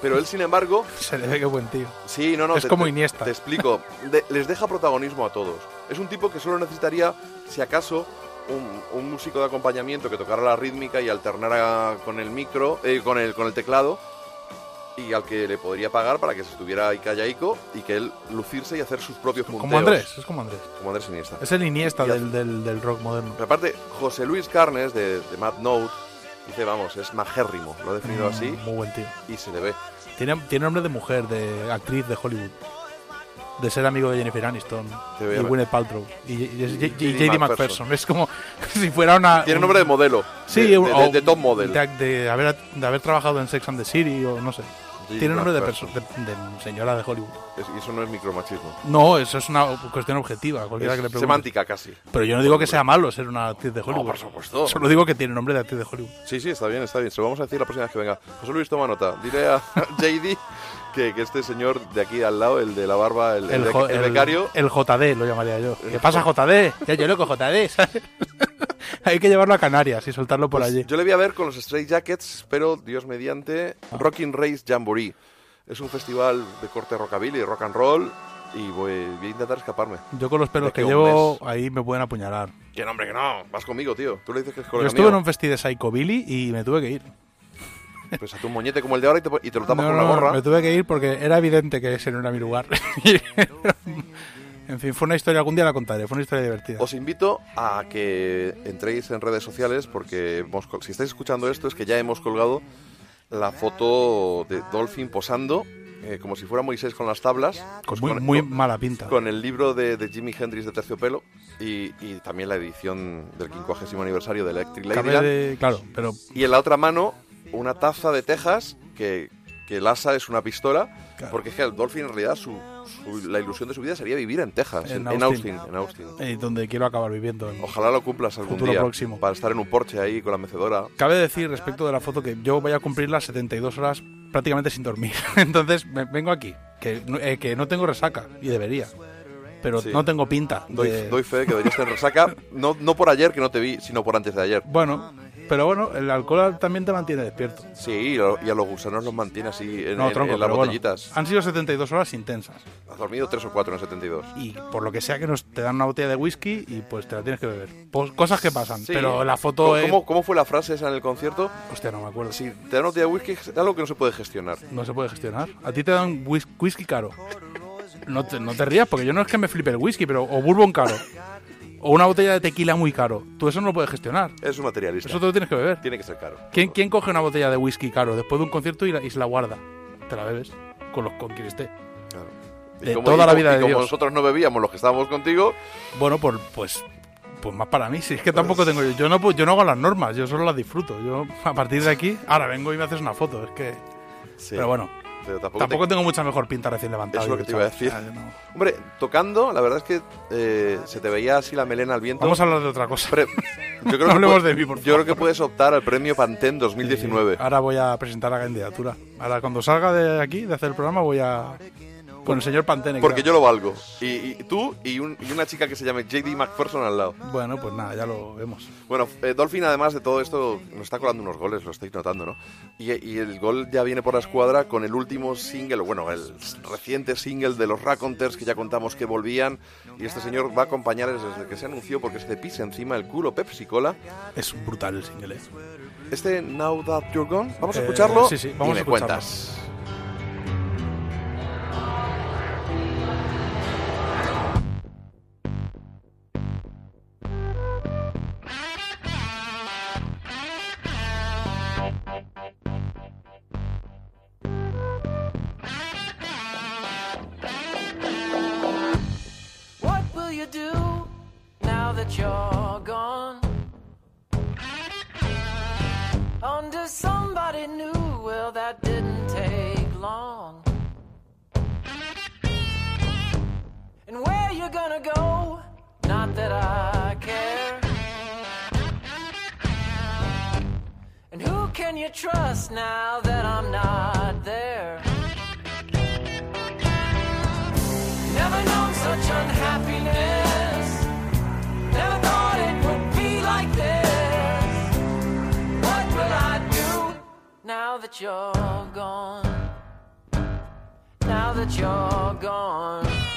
Pero él, sin embargo, *laughs* Se le ve que buen tío. Sí, no, no. Es como Iniesta. Te explico. De- les deja protagonismo a todos. Es un tipo que solo necesitaría, si acaso, un, un músico de acompañamiento que tocara la rítmica y alternara con el micro, eh, con, el, con el teclado, y al que le podría pagar para que se estuviera ahí callaico y que él lucirse y hacer sus propios punteos. Como Andrés. Es como Andrés. Como Andrés Iniesta. Es el Iniesta del, del, del rock moderno. Pero aparte, José Luis Carnes, de, de Mad Note, dice, vamos, es majérrimo. Lo ha definido así Mm, Muy buen tío. y se le ve. Tiene, tiene nombre de mujer, de actriz de Hollywood. De ser amigo de Jennifer Aniston y. Gwyneth Paltrow. Y, y- y- y- J.D. McPherson. Es como *laughs* si fuera una. Tiene un- nombre de modelo. Sí, de, de- top model. De, de haber, de haber trabajado en Sex and the City o no sé. Tiene nombre de, de, de señora de Hollywood. Es- y eso no es micromachismo. No, eso es una cuestión objetiva. Cualquiera Es que le pregunte. semántica casi. Pero yo no digo que sea malo ser una actriz de Hollywood. por supuesto. Solo digo que tiene nombre de actriz de Hollywood. Sí, sí, está bien, está bien. Se lo vamos a decir la próxima vez que venga. José Luis, toma nota. Dile a *laughs* JD que, que este señor de aquí al lado, el de la barba, el, el, bec- el becario, el JD lo llamaría yo. ¿Qué pasa, JD? Ya, yo loco, JD. ¿sabes? *laughs* Hay que llevarlo a Canarias y soltarlo por pues, allí. yo le voy a ver con los Stray Jackets, pero Dios mediante, Rocking Race Jamboree. Es un festival de corte rockabilly, rock and roll, y voy, voy a intentar escaparme. Yo con los pelos que llevo, mes. ahí me pueden apuñalar. Que no, hombre, que no. Vas conmigo, tío. Tú le dices que es Yo colega estuve en mío. un festi de Psychobilly y me tuve que ir. Pues a tu moñete como el de ahora y te, y te lo tapas No, con no, una gorra. me tuve que ir porque era evidente que ese no era mi lugar. En fin, fue una historia, algún día la contaré, fue una historia divertida. Os invito a que entréis en redes sociales porque hemos si estáis escuchando esto es que ya hemos colgado la foto de Dolphin posando eh, como si fuera Moisés con las tablas. Con muy, con- muy con- mala pinta. con el libro de, de Jimi Hendrix de Terciopelo y, y también la edición del 50 aniversario de Electric Ladyland. de- claro, pero Y en la otra mano, una taza de Texas que, que el asa es una pistola. Claro. Porque es que el Dolphin, en realidad, su, su- la ilusión de su vida sería vivir en Texas, En en, Austin. En Austin. eh, donde quiero acabar viviendo. en- Ojalá lo cumplas algún Futuro día. próximo. Para estar en un porche ahí con la mecedora. Cabe decir respecto de la foto que yo voy a cumplir las 72 horas prácticamente sin dormir. *laughs* Entonces me- vengo aquí, que, eh, que no tengo resaca y debería. Pero Sí. no tengo pinta. Doy, de- doy fe de que deberías tener resaca. No, no por ayer que no te vi, sino por antes de ayer. Bueno, pero bueno, el alcohol también te mantiene despierto. Sí, y a los gusanos los mantiene así en, No, tronco, en las bueno, botellitas. han sido 72 horas intensas. Has dormido tres o cuatro en 72. Y por lo que sea que nos te dan una botella de whisky y pues te la tienes que beber. Pues, cosas que pasan. Sí. Pero la foto ¿Cómo, es... cómo- cómo fue la frase esa en el concierto? Hostia, no me acuerdo. Si te dan una botella de whisky, es algo que no se puede gestionar. No se puede gestionar. A ti te dan whis- whisky caro. No te, no te rías, porque yo no es que me flipe el whisky, pero o bourbon caro. O una botella de tequila muy caro. Tú eso no lo puedes gestionar. Es un materialista. Eso te lo tienes que beber. Tiene que ser caro. ¿Quién, quién coge una botella de whisky caro después de un concierto y, la- y se la guarda? Te la bebes con los con quien esté. Claro. De toda la vida y de como Dios. nosotros no bebíamos los que estábamos contigo, Bueno, pues, pues, pues más para mí. Si es que tampoco tengo yo. Yo no, yo no hago las normas, yo solo las disfruto. Yo a partir de aquí, ahora vengo y me haces una foto. Es que. sí. Pero bueno, Pero tampoco, tampoco te- tengo mucha mejor pinta recién levantado. Eso es lo que te iba a decir. O sea, yo no- Hombre, tocando, la verdad es que eh, se te veía así la melena al viento. Vamos a hablar de otra cosa. Yo creo *laughs* No que hablemos pu- de mí, por Yo creo favor. que puedes optar al premio Pantene 2019. Ahora voy a presentar la candidatura. Ahora cuando salga de aquí, de hacer el programa, voy a. Con el señor Pantene. Porque yo lo valgo. Y, y tú y, un- y una chica que se llame JD McPherson al lado. Bueno, pues nada, ya lo vemos. Bueno, eh, Dolphin, además de todo esto, nos está colando unos goles, lo estáis notando, ¿no? Y, y el gol ya viene por la escuadra con el último single, bueno, el reciente single de los Raconteurs que ya contamos que volvían. Y este señor va a acompañarles desde que se anunció porque se te pisa encima el culo Pepsi Cola. Es brutal el single, ¿eh? Este Now That You're Gone, vamos a Eh, escucharlo. sí, sí, vamos y a me escucharlo. cuentas. Do now that you're gone? Under somebody new, well, that didn't take long. And where you gonna go? Not that I care. And who can you trust now that I'm not there? Never known such unhappiness. Never thought it would be like this. What will I do now that you're gone? Now that you're gone.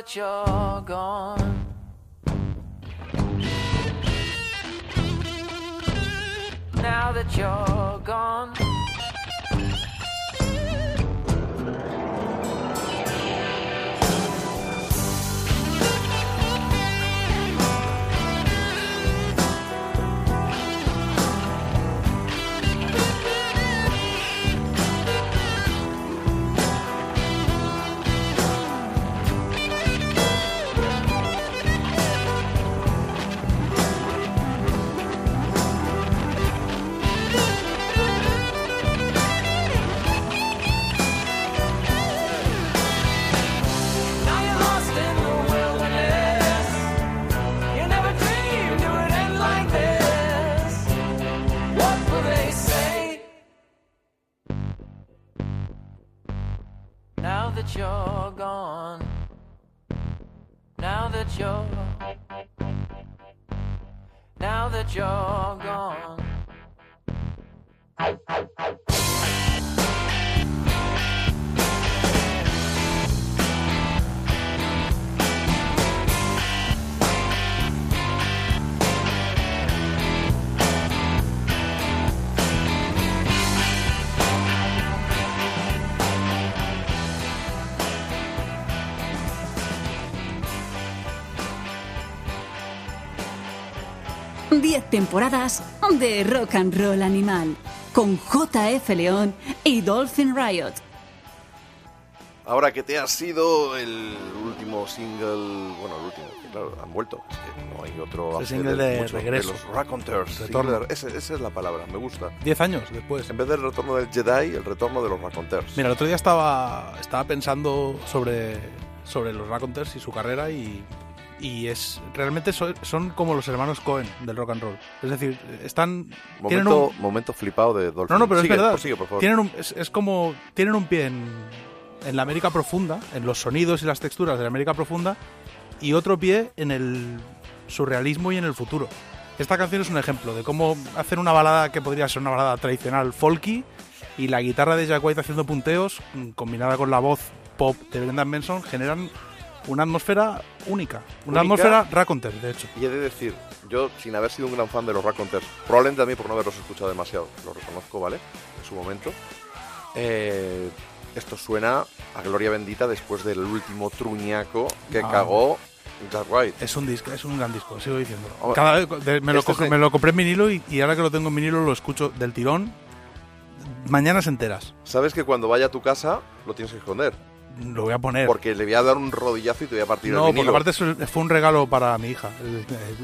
That you're gone? Now that you're gone. Now temporadas de rock and roll animal con JF León y Dolphin Riot. Ahora que te ha sido el último single, bueno, el último, claro, han vuelto, es que no hay otro El single de mucho, regreso. los Raconteurs, Retorno. single de- ese- esa es la palabra, me gusta. Diez años después. En vez del retorno del Jedi, el retorno de los Raconteurs. Mira, el otro día estaba, estaba pensando sobre sobre los Raconteurs y su carrera y, y es realmente so- son como los hermanos Cohen del rock and roll. Es decir, están tienen Momento, un, momento flipado de Dolphin. no, no, pero Sigue, es verdad. por favor. Tienen un- es, es como tienen un pie en, en la América profunda, en los sonidos y las texturas de la América profunda, y otro pie en el surrealismo y en el futuro. Esta canción es un ejemplo de cómo hacer una balada que podría ser una balada tradicional folky y la guitarra de Jack White haciendo punteos, mm, combinada con la voz pop de Brendan Benson, generan una atmósfera única. Una Única. atmósfera raconter, de hecho. Y he de decir, yo sin haber sido un gran fan de los Raconteurs, probablemente también por no haberlos escuchado demasiado, lo reconozco, ¿vale? En su momento. eh, esto suena a Gloria Bendita después del último truñaco que Ah. cagó Jack White. Es un disco, es un gran disco, sigo diciendo. Cada vez me, lo este me lo compré en vinilo y, y ahora que lo tengo en vinilo lo escucho del tirón mañanas enteras. Sabes que cuando vaya a tu casa lo tienes que esconder, Lo voy a poner. porque le voy a dar un rodillazo y te voy a partir no, el porque vinilo. aparte es un- fue un regalo para mi hija.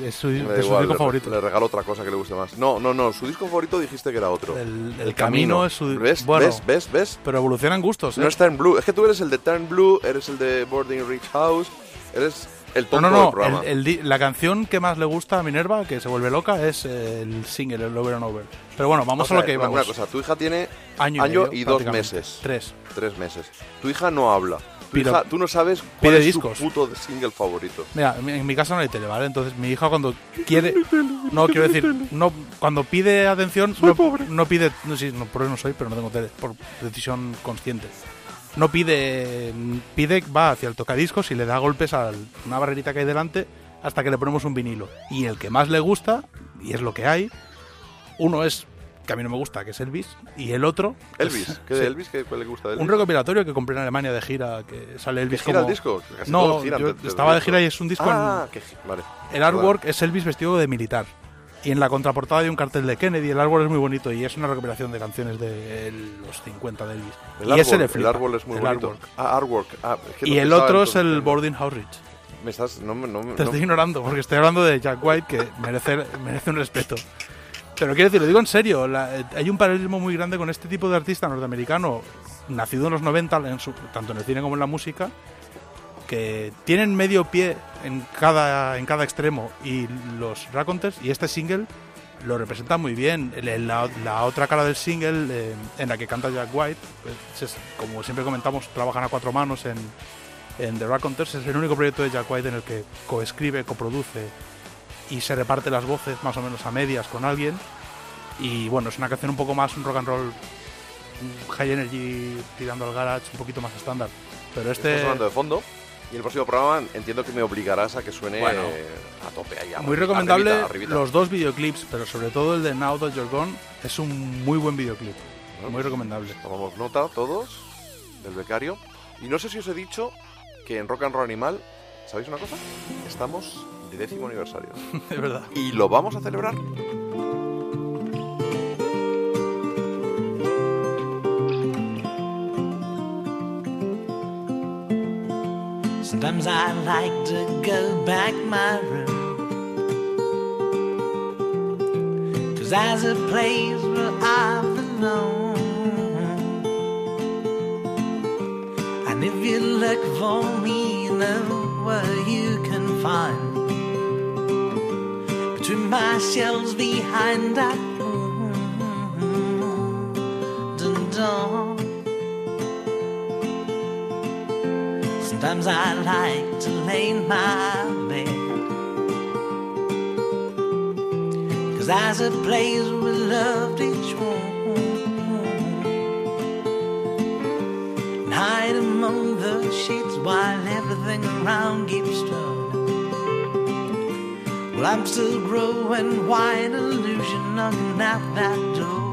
Es, su, Me da de su igual, disco le- favorito. Le regalo otra cosa que le guste más. No, no, no, su disco favorito dijiste que era otro. El, el camino, es su ¿Ves? bueno, ¿Ves? ¿Ves? ¿Ves? pero evolucionan gustos. ¿eh? No es Turn Blue. Es que tú eres el de Turn Blue, eres el de Boarding Rich House, eres el No, no, del no. programa. el- el di- la canción que más le gusta a Minerva, que se vuelve loca, es el single, el Over and Over. Pero bueno, vamos O sea, a lo que vamos. una cosa, tu hija tiene año y, año medio, y dos meses. Tres. tres meses. Tu hija no habla. Tu hija, tú no sabes cuál es discos. su puto single favorito. Mira, en mi- casa no hay tele, ¿vale? Entonces mi hija cuando quiere... No, quiero decir, no, cuando pide atención, no, no pide... No, sí, no, por eso no soy, pero no tengo tele, por decisión consciente. No pide... Pide, va hacia el tocadiscos y le da golpes a una barrerita que hay delante hasta que le ponemos un vinilo. Y el que más le gusta, y es lo que hay, uno es, que a mí no me gusta, que es Elvis, y el otro... Elvis, es- ¿qué de sí, Elvis? ¿Qué, ¿Cuál le gusta de Elvis? Un recopilatorio que compré en Alemania de gira, que sale ¿Que Elvis gira como... el disco? Casi No, yo estaba de gira y es un disco en- Ah, que gi- vale. el artwork es Elvis vestido de militar. Y en la contraportada hay un cartel de Kennedy. El árbol es muy bonito y es una recuperación de canciones de los 50 de Elvis. El y árbol, ese le el flipa. árbol es muy el bonito. artwork. Ah, artwork. Ah, es que no Y el otro es el. Boarding House Rich. Me estás... No, no, Te estoy ignorando porque estoy hablando de Jack White que merece, merece un respeto. Pero quiero decir, lo digo en serio, la- eh, hay un paralelismo muy grande con este tipo de artista norteamericano, nacido en los 90, en su- tanto en el cine como en la música, que tienen medio pie en cada, en cada extremo y los Raconteurs y este single lo representa muy bien. La, la otra cara del single eh, en la que canta Jack White, pues, es- como siempre comentamos, trabajan a cuatro manos en, en The Raconteurs, es el único proyecto de Jack White en el que coescribe, coproduce y se reparte las voces más o menos a medias con alguien. Y bueno, es una canción un poco más un rock and roll high energy tirando al garage, un poquito más estándar. Pero este hablando de fondo. Y el próximo programa entiendo que me obligarás a que suene Bueno. a tope ahí. muy recomendable arribita, arribita. los dos videoclips, pero sobre todo el de Now That You're Gone es un muy buen videoclip. Bueno, Muy recomendable. Tomamos nota todos del becario. Y no sé si os he dicho que en Rock and Roll Animal, ¿sabéis una cosa? Estamos de décimo aniversario. *laughs* Es verdad. Y lo vamos a celebrar. Sometimes I like to go back my room. Cause as a place where I belong. And if you look for me, you know where you can find. Between my shelves behind that dun. Sometimes I like to lay in my bed. Cause there's a place we loved each one. And hide among the sheets while everything around keeps turning. Well, I'm still growing white illusion knocking at that door.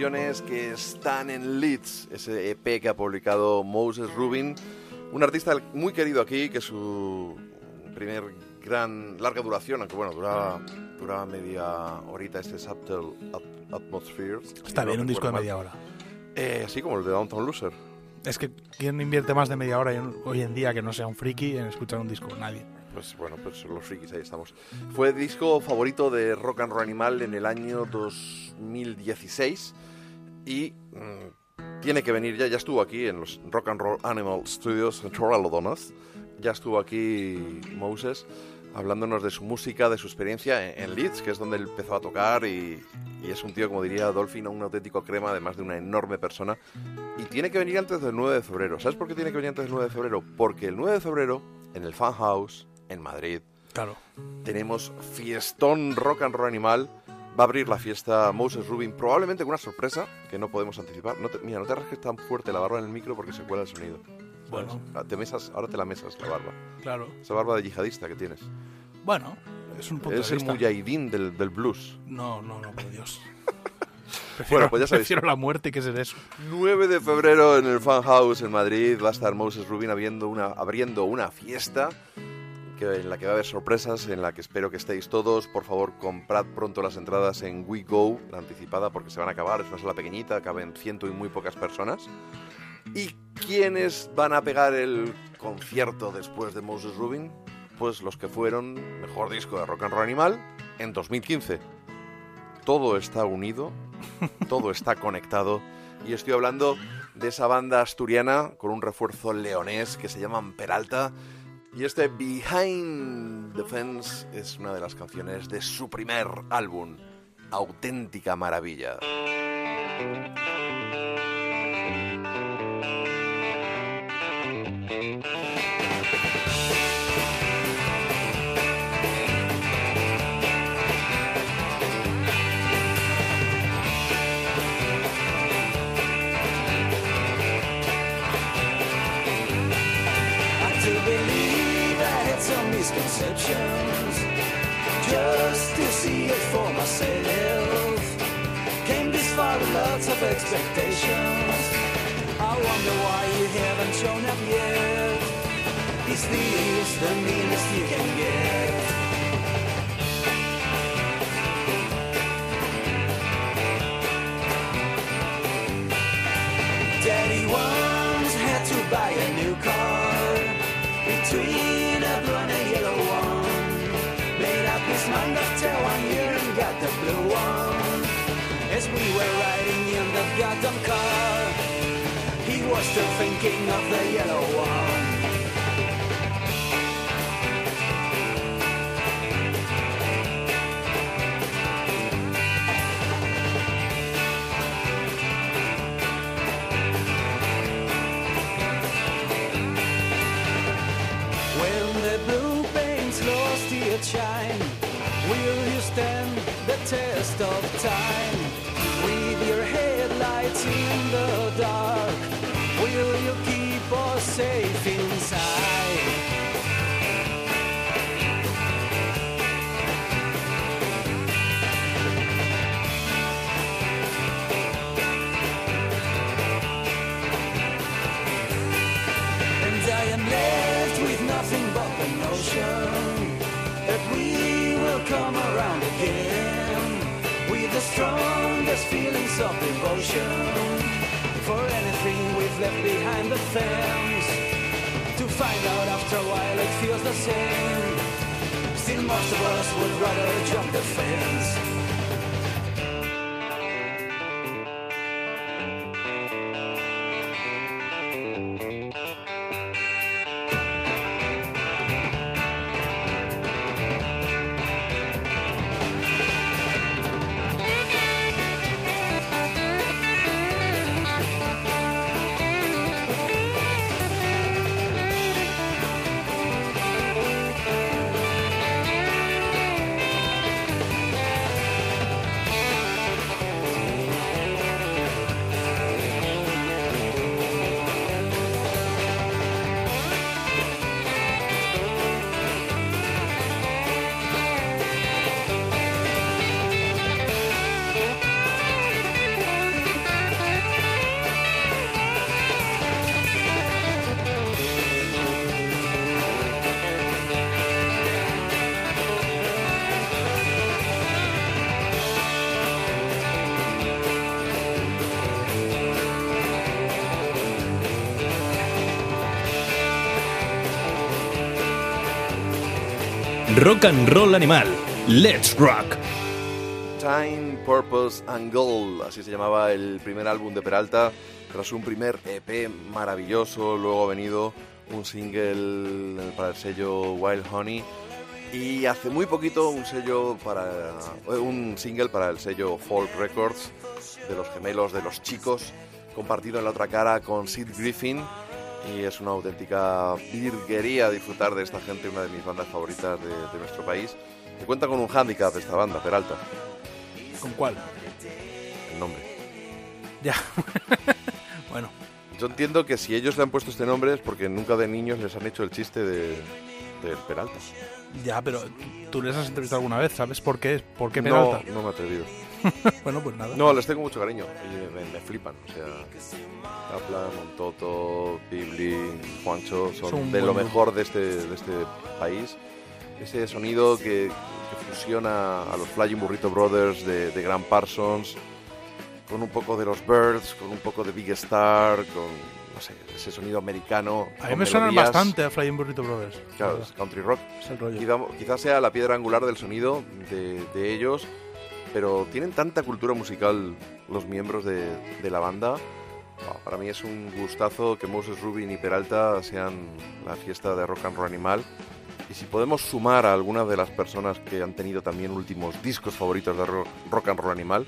Canciones que están en Leeds, ese EP que ha publicado Moses Rubin, un artista muy querido aquí, que su primer gran larga duración, aunque bueno, duraba, duraba media horita este Subtle At- Atmosphere. Está bien, no un disco de media hora. Eh, así como el de Downtown Loser. Es que ¿quién invierte más de media hora en- hoy en día que no sea un friki en escuchar un disco? Nadie. Pues bueno, pues los frikis ahí estamos. Fue disco favorito de Rock and Roll Animal en el año 2016 y mm, tiene que venir ya, ya estuvo aquí en los Rock and Roll Animal Studios en Torrelodones. Ya estuvo aquí Moses hablándonos de su música, de su experiencia en, en Leeds, que es donde él empezó a tocar y, y es un tío, como diría Dolphin, un auténtico crema, además de una enorme persona. Y tiene que venir antes del 9 de febrero. ¿Sabes por qué tiene que venir antes del 9 de febrero? Porque el 9 de febrero, en el Fan House, en Madrid, Claro. tenemos fiestón rock and roll animal. Va a abrir la fiesta Moses Rubin, probablemente con una sorpresa que no podemos anticipar. No te- mira, no te rasques tan fuerte la barba en el micro porque se cuela el sonido. ¿sabes? Bueno. Ah, Te mesas, ahora te la mesas la barba. Claro. Esa barba de yihadista que tienes. Bueno, es un punto Es de el vista. mujahidín del, del blues. No, no, no, por Dios. *laughs* Bueno, pues ya sabéis. Prefiero la muerte que ser eso. 9 de febrero en el Fan House en Madrid va a estar Moses Rubin abriendo una, abriendo una fiesta que, en la que va a haber sorpresas, en la que espero que estéis todos. Por favor, comprad pronto las entradas en WeGo, la anticipada, porque se van a acabar. Es una sala pequeñita, caben ciento y muy pocas personas. ¿Y quiénes van a pegar el concierto después de Moses Rubin? Pues los que fueron mejor disco de rock and roll animal en 2015. Todo está unido, *laughs* todo está conectado. Y estoy hablando de esa banda asturiana con un refuerzo leonés que se llaman Peralta. Y este Behind the Fence es una de las canciones de su primer álbum. Auténtica maravilla. Misconceptions just to see it for myself. Came this far with lots of expectations. I wonder why you haven't shown up yet. Is this the meanest you can get? Goddamn car, he was still thinking of the yellow one. When the blue paints lost its shine, will you stand the test of time? In the dark. Feelings of devotion for anything we've left behind the fence. To find out after a while it feels the same. Still, most of us would rather jump the fence. Rock and Roll Animal. Let's Rock. Time, Purpose and Gold, así se llamaba el primer álbum de Peralta, tras un primer EP maravilloso, luego ha venido un single para el sello Wild Honey y hace muy poquito un sello para eh, un single para el sello Folk Records de los gemelos de los chicos, compartido en la otra cara con Sid Griffin y es una auténtica virguería disfrutar de esta gente, una de mis bandas favoritas de, de nuestro país. Que cuenta con un hándicap esta banda, Peralta, ¿Con cuál? el nombre. Ya. *laughs* bueno, Yo entiendo que si ellos le han puesto este nombre es porque nunca de niños les han hecho el chiste de, del Peralta. ya, pero tú les has entrevistado alguna vez, ¿sabes por qué? ¿Por qué No, Peralta? no me he atrevido. *laughs* bueno, pues nada. No, les tengo mucho cariño. Me, me flipan. O sea, Kaplan, Montoto, Pibli, Juancho son, Son de lo mejor de este, de este país. Ese sonido que, que fusiona a los Flying Burrito Brothers de, de Grant Parsons con un poco de los Birds, con un poco de Big Star, con no sé, ese sonido americano. a mí me suenan bastante a Flying Burrito Brothers. Claro, la es country rock. Es el rollo. Quizá- Quizás sea la piedra angular del sonido de, de ellos, pero tienen tanta cultura musical los miembros de, la banda. Para mí es un gustazo que Moses Rubin y Peralta sean la fiesta de rock and roll animal. Y si podemos sumar a algunas de las personas que han tenido también últimos discos favoritos de ro- rock and roll animal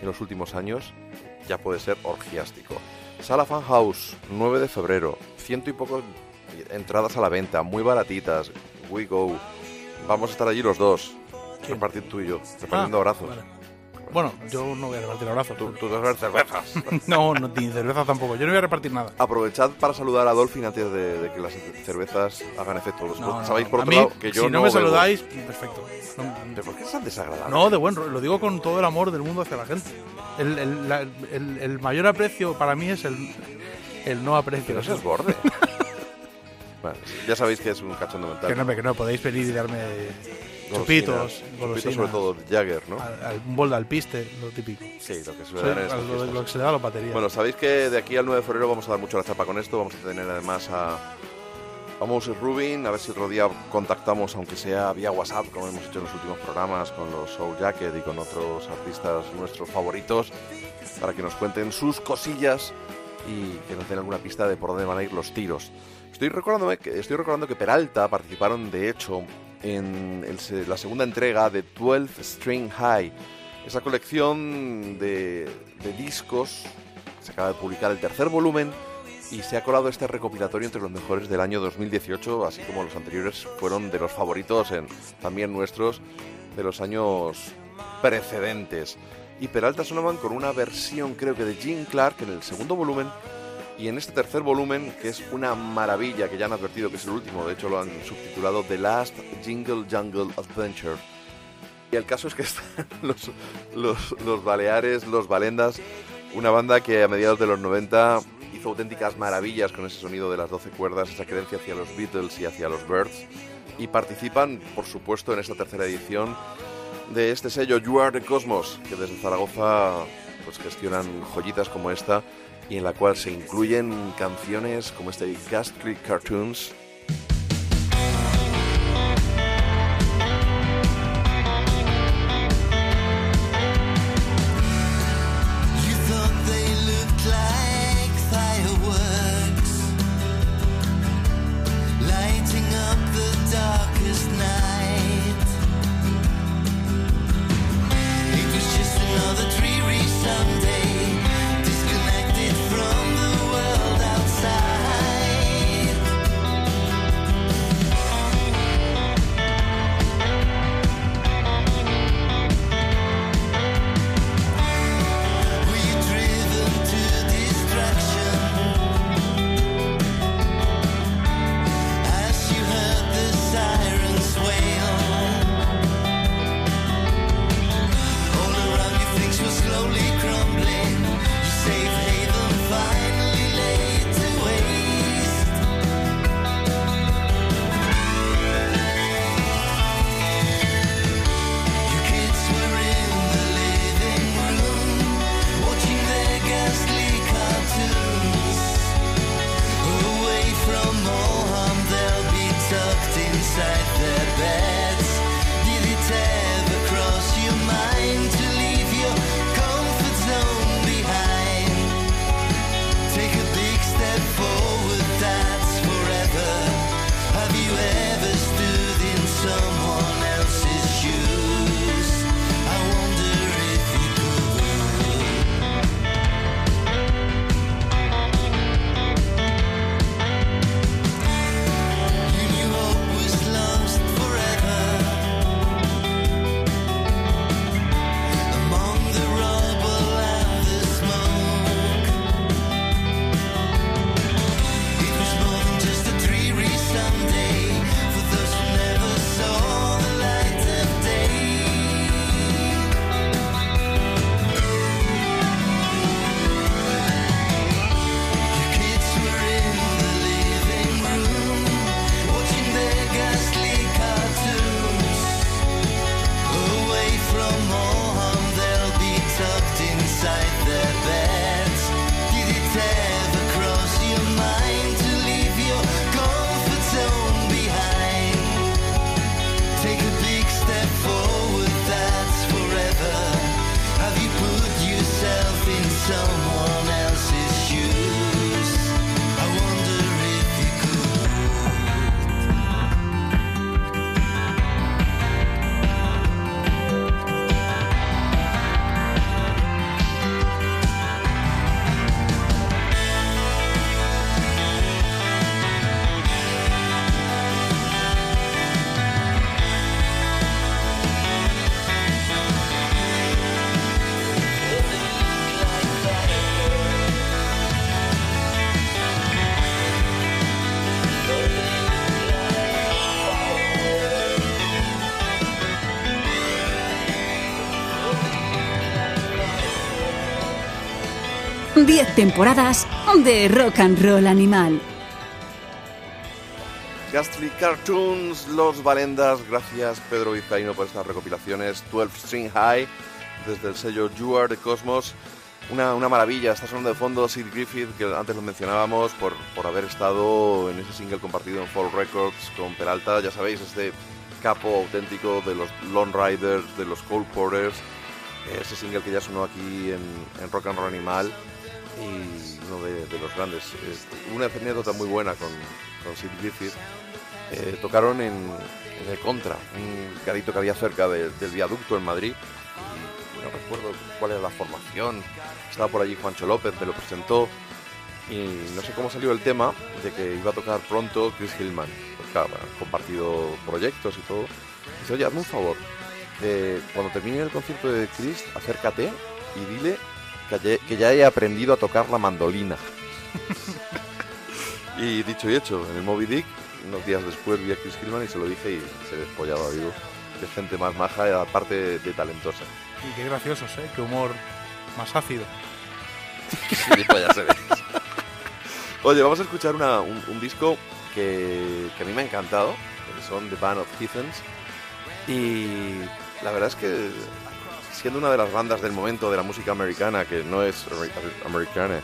en los últimos años, ya puede ser orgiástico. Sala Fan House, 9 de febrero, ciento y poco entradas a la venta, muy baratitas. We go. Vamos a estar allí los dos. Repartir tú y yo, repartiendo Ah, abrazos. vale. Bueno, yo no voy a repartir abrazos. Tú, tú vas a ver cervezas. *laughs* no, no, ni cerveza tampoco. Yo no voy a repartir nada. Aprovechad para saludar a Dolphin antes de, de que las cervezas hagan efecto. Los- No, no, Sabéis por otro lado que yo si no, no me bebo. saludáis, perfecto. No, ¿Pero ¿Por qué es tan desagradable? no, de buen. Lo digo con todo el amor del mundo hacia la gente. El, el- la- el- el mayor aprecio para mí es el, el no aprecio. Que no seas borde. *laughs* bueno, ya sabéis que es un cachondo mental. Que no, que no, podéis venir y darme. Chupitos, golosinas, sobre todo Jagger, ¿no? al- al- un bol de alpiste, lo típico. Sí, lo que suele dar estas lo, lo que se da a las baterías. Bueno, sabéis que de aquí al 9 de febrero vamos a dar mucho la chapa con esto. Vamos a tener además a, a Moses Rubin. A ver si otro día contactamos, aunque sea vía WhatsApp, como hemos hecho en los últimos programas, con los Soul Jacket y con otros artistas nuestros favoritos, para que nos cuenten sus cosillas y que nos den alguna pista de por dónde van a ir los tiros. Estoy recordando que, estoy recordando que Peralta participaron, de hecho, en el la segunda entrega de 12 String High, esa colección de, de discos. Se acaba de publicar el tercer volumen y se ha colado este recopilatorio entre los mejores del año 2018, así como los anteriores fueron de los favoritos, en, también nuestros, de los años precedentes. y Peralta sonaban con una versión creo que de Gene Clark en el segundo volumen y en este tercer volumen que es una maravilla que ya han advertido que es el último, de hecho lo han subtitulado The Last Jingle Jungle Adventure. Y el caso es que *laughs* están los, los, los Baleares, los Balendas, una banda que a mediados de los 90 hizo auténticas maravillas con ese sonido de las 12 cuerdas, esa creencia hacia los Beatles y hacia los Birds. Y participan, por supuesto, en esta tercera edición de este sello You Are the Cosmos, que desde Zaragoza pues, gestionan joyitas como esta y en la cual se incluyen canciones como este Ghastly Cartoons. 10 temporadas de rock and roll animal. Gastly Cartoons, Los Valendas, gracias Pedro Vizcaíno por estas recopilaciones, 12 String High, desde el sello You Are the Cosmos, una, una maravilla, está sonando de fondo Sid Griffith, que antes lo mencionábamos, por, por haber estado en ese single compartido en Fall Records con Peralta, ya sabéis, este capo auténtico de los Lone Riders, de los Cold Porters, ese single que ya sonó aquí en, en Rock and Roll Animal, y uno de, los grandes. Es una anécdota muy buena con, con Sid Griffith. Eh, tocaron en, en el Contra, un garito que había cerca de- del viaducto en Madrid. Y no recuerdo cuál era la formación. Estaba por allí Juancho López, me lo presentó. Y no sé cómo salió el tema de que iba a tocar pronto Chris Hillman. Pues claro, han compartido proyectos y todo. Dice, oye, hazme un favor, eh, cuando termine el concierto de Chris, acércate y dile que, ya he aprendido a tocar la mandolina. *laughs* y dicho y hecho, en el Moby Dick, unos días después vi a Chris Hillman y se lo dije y se despollaba vivo. Es gente más maja y aparte de, de talentosa. Y qué graciosos, ¿eh? Qué humor más ácido. Sí, pues ya se ve. Oye, vamos a escuchar una- un, un disco que, que a mí me ha encantado, que son The Band of Heathens. Y la verdad es que, siendo una de las bandas del momento de la música americana, que no es amer- americana,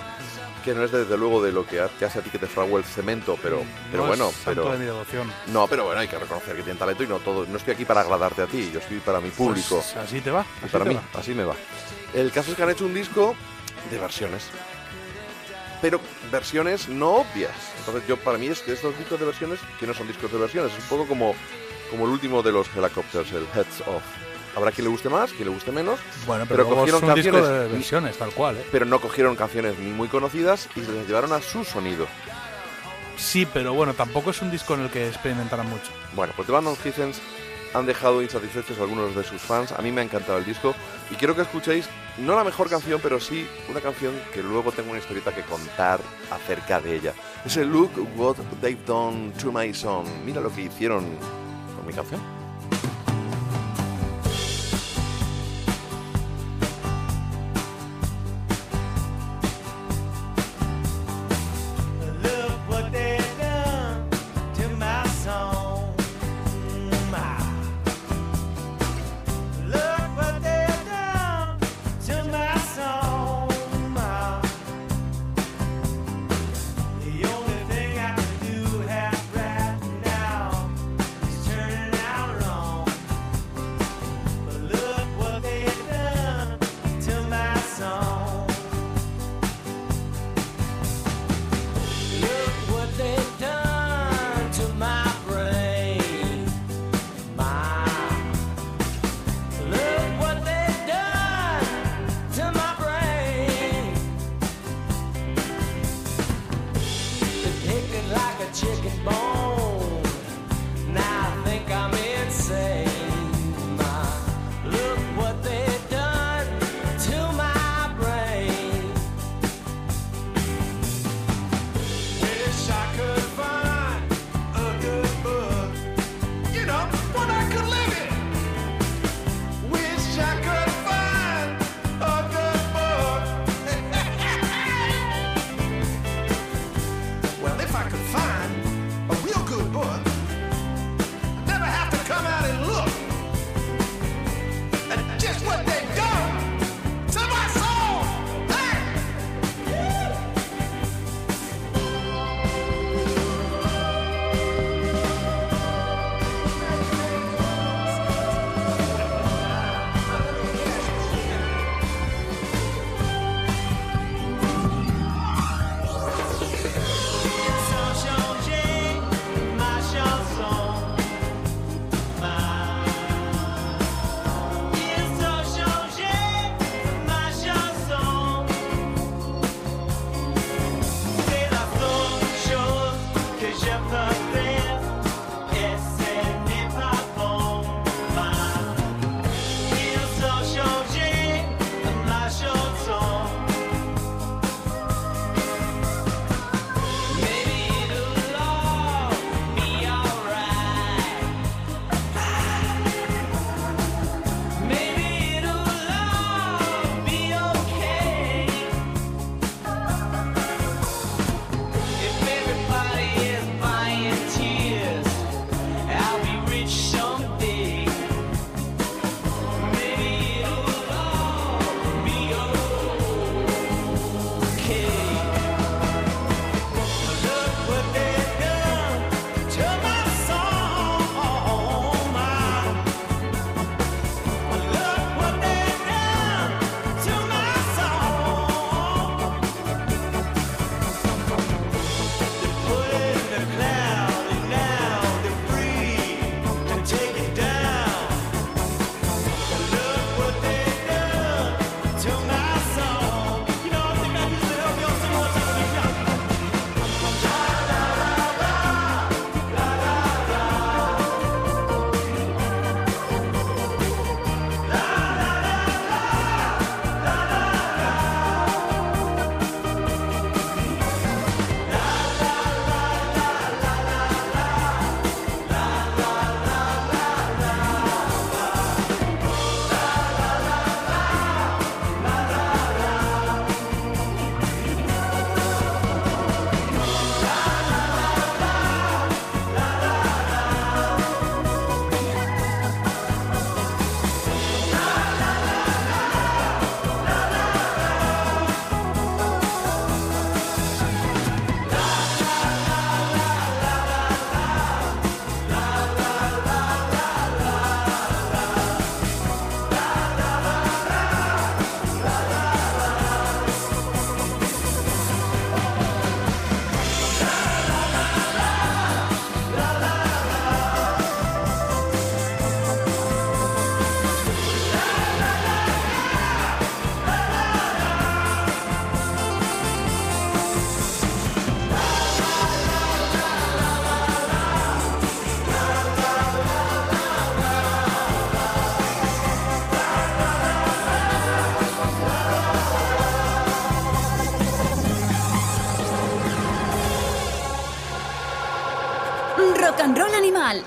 que no es desde luego de lo que hace a ti que te fragua el cemento, pero, pero No bueno, es pero... de mi devoción. No, pero bueno, hay que reconocer que tienen talento y no todo. No estoy aquí para agradarte a ti, yo estoy para mi público. Pues así te va. Y así para te mí, va. así me va. El caso es que han hecho un disco de versiones. Pero versiones no obvias. Entonces yo para mí es que estos discos de versiones, que no son discos de versiones, es un poco como, como el último de los Helicopters, el Heads Off. Habrá quien le guste más, quien le guste menos, Bueno, pero, pero cogieron canciones de versiones, tal cual, ¿eh? pero no cogieron canciones ni muy conocidas y les llevaron a su sonido. Sí, pero bueno, tampoco es un disco en el que experimentaran mucho. Bueno, pues The Band of Heathens han dejado insatisfechos a algunos de sus fans. A mí me ha encantado el disco y quiero que escuchéis no la mejor canción, pero sí una canción que luego tengo una historieta que contar acerca de ella. Es el Look What They've Done to My Song. Mira lo que hicieron con mi canción.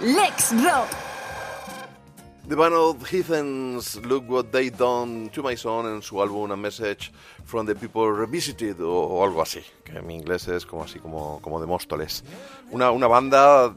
Lex Rock. The Band of Heathens, Look What They Done to My Son en su álbum A Message from the People Revisited o, o algo así, que en mi inglés es como así como, como de Móstoles. Una, una banda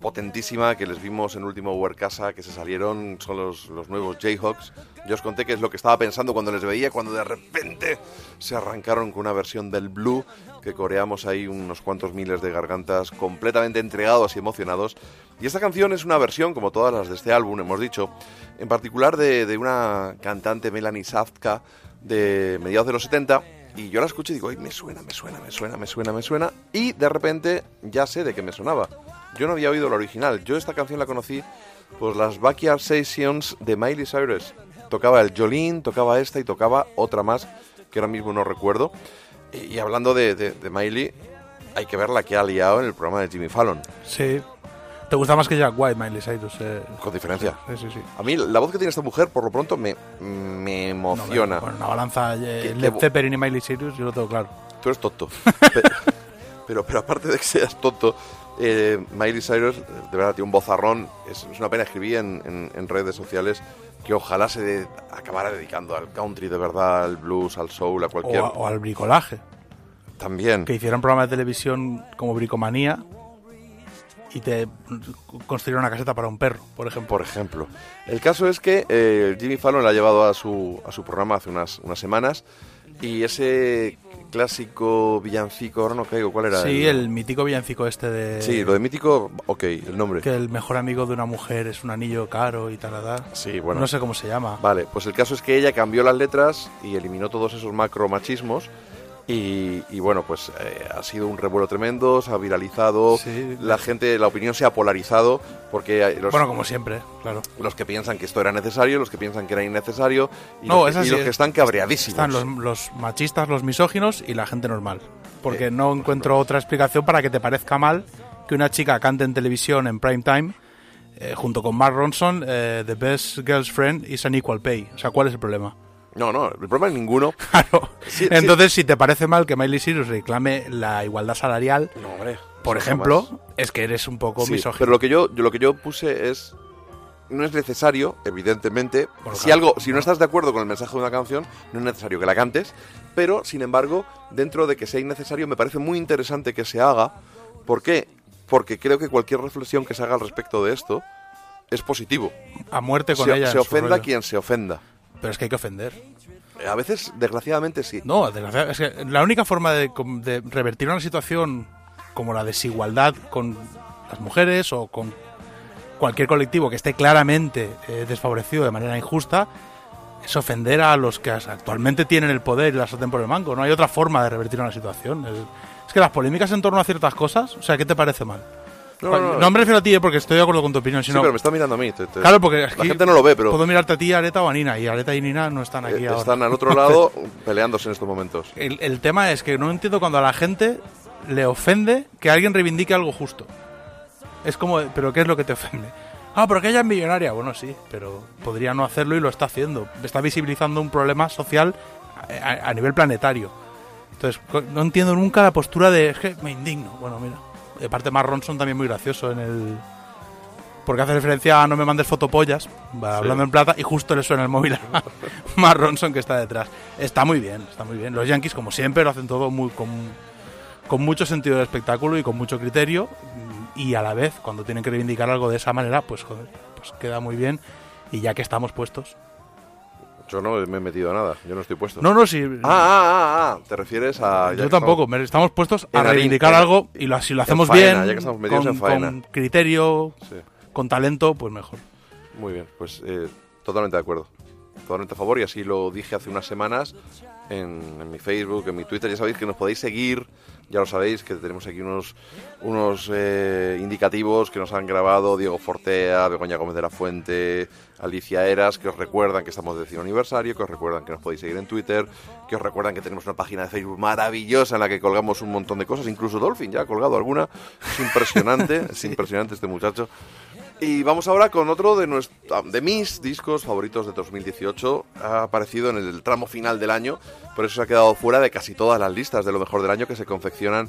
potentísima que les vimos en último War Casa, que se salieron, son los, los nuevos Jayhawks. Yo os conté que es lo que estaba pensando cuando les veía, cuando de repente se arrancaron con una versión del Blue, que coreamos ahí unos cuantos miles de gargantas completamente entregados y emocionados. Y esta canción es una versión, como todas las de este álbum, hemos dicho, en particular de, de una cantante, Melanie Safka, de mediados de los 70, y yo la escucho y digo, ay, me suena, me suena, me suena, me suena, me suena, y de repente ya sé de qué me sonaba. Yo no había oído la original, yo esta canción la conocí por las Backyard Sessions de Miley Cyrus. Tocaba el Jolene, tocaba esta y tocaba otra más, que ahora mismo no recuerdo. Y, hablando de, de- de Miley, hay que ver la que ha liado en el programa de Jimmy Fallon, Sí. ¿Te gusta más que Jack White, Miley Cyrus? Eh, con diferencia. sí, sí, sí. A mí la voz que tiene esta mujer, por lo pronto, me, me No, emociona. Con una balanza eh, Led Zeppelin y Miley Cyrus, yo lo tengo claro. Tú eres tonto. *laughs* Pe- *laughs* pero, pero aparte de que seas tonto, eh, Miley Cyrus, eh, de verdad, tiene un bozarrón. Es, es una pena. Escribí en, en- en redes sociales que ojalá se de- acabara dedicando al country de verdad, al blues, al soul, a O, cualquier. a- o al bricolaje. También. Que hicieran programas de televisión como Bricomanía y te construyeron una caseta para un perro, por ejemplo. Por ejemplo. El caso es que eh, Jimmy Fallon la ha llevado a su, a su programa hace unas, unas semanas y ese clásico villancico, ahora no caigo, ¿cuál era? Sí, el mítico villancico este de... Sí, lo de mítico, ok, el nombre. Que el mejor amigo de una mujer es un anillo caro y tal. Sí, bueno. No sé cómo se llama. Vale, pues el caso es que ella cambió las letras y eliminó todos esos macromachismos. Y, y bueno, pues eh, ha sido un revuelo tremendo, se ha viralizado, Sí. la gente, la opinión se ha polarizado, porque los, Bueno, como siempre, claro. los que piensan que esto era necesario, los que piensan que era innecesario, y, No, los, que, y así, los es- que están cabreadísimos. Están los, los machistas, los misóginos y la gente normal. Porque no encuentro otra explicación para que te parezca mal que una chica cante en televisión en prime time eh, junto con Mark Ronson, eh, The Best Girl's Friend is an Equal Pay. O sea, ¿cuál es el problema? No, no, el problema es ninguno. *laughs* Claro. Sí, sí. Entonces, si te parece mal que Miley Cyrus reclame la igualdad salarial, No, hombre, por ejemplo, jamás. es que eres un poco Sí, misógino. pero lo que yo, yo- lo que yo puse es no es necesario, evidentemente. Si algo, si no estás de acuerdo con el mensaje de una canción, no es necesario que la cantes. Pero, sin embargo, dentro de que sea innecesario, me parece muy interesante que se haga. ¿Por qué? Porque creo que cualquier reflexión que se haga al respecto de esto es positivo. A muerte con se, ella. se ofenda quien se ofenda. Pero es que hay que ofender. A veces, desgraciadamente, sí. No, desgraciadamente, es que la única forma de, revertir una situación como la desigualdad con las mujeres o con cualquier colectivo que esté claramente eh, desfavorecido de manera injusta es ofender a los que actualmente tienen el poder y la sartén por el mango. No hay otra forma de revertir una situación. Es, es que las polémicas en torno a ciertas cosas, o sea, ¿qué te parece mal? No, no, no. no me refiero a ti eh, porque estoy de acuerdo con tu opinión, Sí, sino pero me está mirando a mí. te- te- Claro, porque la aquí gente no lo ve, pero puedo mirarte a ti, Areta o a Nina, y Areta y Nina no están aquí eh, ahora. están al otro lado *laughs* peleándose en estos momentos. El, el tema es que no entiendo cuando a la gente le ofende que alguien reivindique algo justo. Es como, ¿pero qué es lo que te ofende? Ah, pero que ella es millonaria. Bueno, sí, pero podría no hacerlo y lo está haciendo. Está visibilizando un problema social a, a- a nivel planetario. Entonces, no entiendo nunca la postura de, es que me indigno. Bueno, mira. De parte, Mark Ronson también muy gracioso en el... Porque hace referencia a no me mandes fotopollas, va hablando en plata, y justo le suena el móvil a *laughs* Mark Ronson que está detrás. Está muy bien, está muy bien. Los Yankees, como siempre, lo hacen todo muy con, con mucho sentido del espectáculo y con mucho criterio. Y a la vez, cuando tienen que reivindicar algo de esa manera, pues, joder, pues queda muy bien. Y ya que estamos puestos. Yo no me he metido a nada, yo no estoy puesto. No, no, sí. Ah, ah, ah, ah, te refieres a... yo tampoco. estamos- puestos a reivindicar algo y lo, si lo hacemos faena, bien, ya que estamos metidos con, en faena. con criterio, Sí. con talento, pues mejor. Muy bien, pues eh, totalmente de acuerdo. Totalmente a favor y así lo dije hace unas semanas en, en mi Facebook, en mi Twitter. Ya sabéis que nos podéis seguir, ya lo sabéis, que tenemos aquí unos, unos eh, indicativos que nos han grabado Diego Fortea, Begoña Gómez de la Fuente, Alicia Eras, que os recuerdan que estamos de décimo aniversario, que os recuerdan que nos podéis seguir en Twitter, que os recuerdan que tenemos una página de Facebook maravillosa en la que colgamos un montón de cosas, incluso Dolphin ya ha colgado alguna. Es impresionante, *laughs* es impresionante este muchacho. Y vamos ahora con otro de, nuestro, de mis discos favoritos de 2018. Ha aparecido en el tramo final del año, por eso se ha quedado fuera de casi todas las listas de lo mejor del año que se confeccionan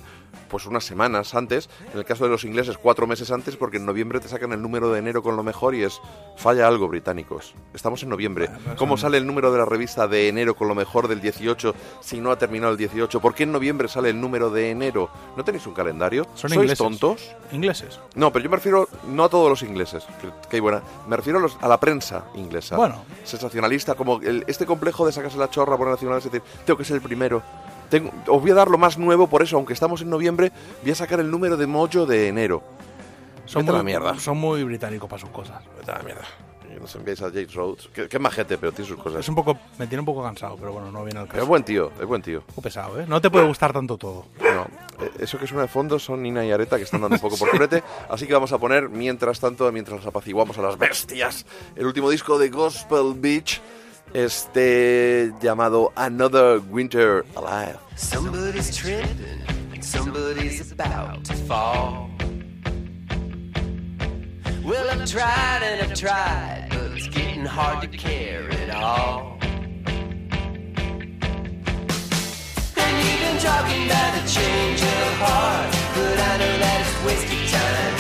pues unas semanas antes. En el caso de los ingleses, cuatro meses antes, porque en noviembre te sacan el número de enero con lo mejor y es falla algo, británicos. Estamos en noviembre. ¿Cómo sale el número de la revista de enero con lo mejor del 18 si no ha terminado el 18? ¿Por qué en noviembre sale el número de enero? ¿No tenéis un calendario? Son ¿Sois ingleses. tontos? Ingleses. No, pero yo me refiero no a todos los ingleses, que, que buena. Me refiero a, los- a la prensa inglesa. Bueno. Sensacionalista, como el- este complejo de sacarse la chorra por el nacional, es decir, tengo que ser el primero. Tengo, os voy a dar lo más nuevo, por eso, aunque estamos en noviembre, voy a sacar el número de Mojo de enero. Son Vete a muy, la mierda. son muy británicos para sus cosas. Vete a la mierda. Y nos enviáis a James Rhodes, que es majete, pero tiene sus cosas. Es un poco, me tiene un poco cansado, pero bueno, no viene al caso. es buen tío, es buen tío. Un poco pesado, ¿eh? No te puede gustar tanto todo. No, eh, eso que suena de fondo son Nina y Areta que están dando un poco por curete. Así que vamos a poner, mientras tanto, mientras nos apaciguamos a las bestias, el último disco de Gospel Beach, este llamado Another Winter Alive. Somebody's tripping, somebody's about to fall. Well, I've tried and I've tried, but it's getting hard to carry it all. And you've been talking about a change of heart, but I know that it's wasted time.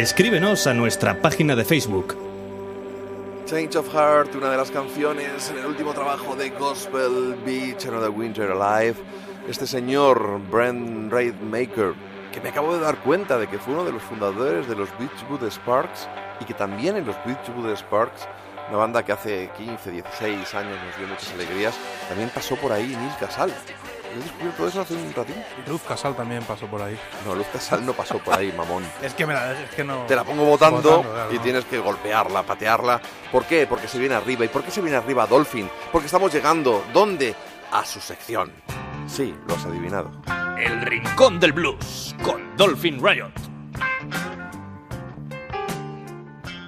Escríbenos a nuestra página de Facebook. Change of Heart, una de las canciones en el último trabajo de Gospel Beach, Another Winter Alive. Este señor, Brent Raidmaker, que me acabo de dar cuenta de que fue uno de los fundadores de los Beachwood Sparks y que también en los Beachwood Sparks, una banda que hace 15, 16 años nos dio muchas alegrías, también pasó por ahí Neil Casal. He descubierto eso hace un ratito. Luz Casal también pasó por ahí. No, Luz Casal no pasó por ahí, mamón. *laughs* Es que, me la, es que no... Te la pongo votando Votando, claro, y no. tienes que golpearla, patearla. ¿Por qué? Porque se viene arriba. ¿Y por qué se viene arriba Dolphin? Porque estamos llegando, ¿dónde? A su sección. Sí, lo has adivinado. El Rincón del Blues con Dolphin Riot.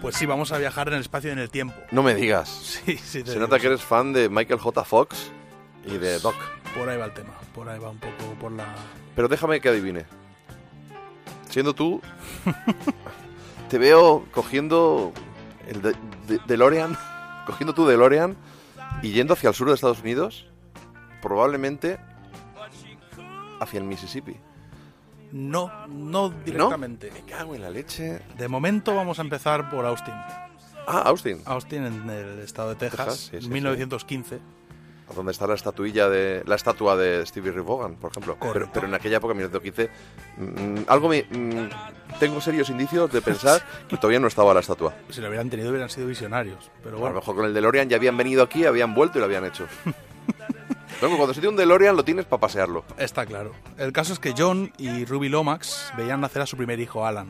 Pues sí, vamos a viajar en el espacio y en el tiempo. No me digas. *laughs* Sí, sí. te Se digo. nota que eres fan de Michael J. Fox y de Doc. Por ahí va el tema. Por ahí va un poco por la... Pero déjame que adivine. Siendo tú, *laughs* te veo cogiendo el de, de- DeLorean *laughs* cogiendo tu DeLorean y yendo hacia el sur de Estados Unidos, probablemente hacia el Mississippi. No, no directamente. Me cago en la leche. De momento vamos a empezar por Austin. Ah, Austin, Austin en el estado de Texas, Texas, sí, sí, sí. 1915. donde está la estatuilla de la estatua de Stevie Ray Vaughan, por ejemplo. Pero, pero en aquella época, en 1915, mm, algo me mm, tengo serios indicios de pensar que todavía no estaba la estatua. Si lo hubieran tenido hubieran sido visionarios. Pero A lo bueno, mejor con el DeLorean ya habían venido aquí, habían vuelto y lo habían hecho. *laughs* Luego, cuando se tiene un DeLorean lo tienes para pasearlo. está claro. El caso es que John y Ruby Lomax veían nacer a su primer hijo, Alan.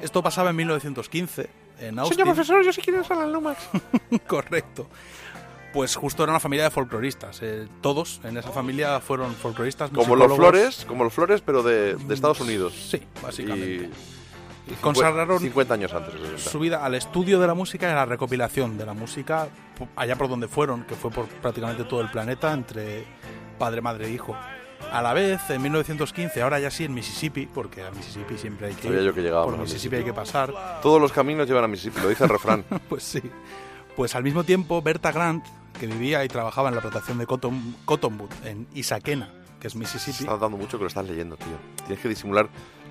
Esto pasaba en 1915, en Austin. profesor, yo sí quiero ser Alan Lomax. *laughs* Correcto. Pues justo era una familia de folcloristas. eh, todos en esa familia fueron folcloristas. Como los. Flores, como los Flores, pero de, de Estados Unidos. Sí, básicamente. Y, y consagraron 50 años antes. de 60. su vida al estudio de la música y a la recopilación de la música allá por donde fueron, que fue por prácticamente todo el planeta, entre padre, madre e hijo. A la vez, en 1915, ahora ya sí en Mississippi, porque a Mississippi siempre hay que Sabía ir, yo que por a Mississippi hay que pasar, Todos los caminos llevan a Mississippi, lo dice el refrán. *laughs* pues sí. Pues al mismo tiempo, Berta Grant, que vivía y trabajaba en la plantación de Cotton, Cottonwood, en Isaquena, que es Mississippi, Estás dando mucho que lo estás leyendo, tío. Tienes que disimular.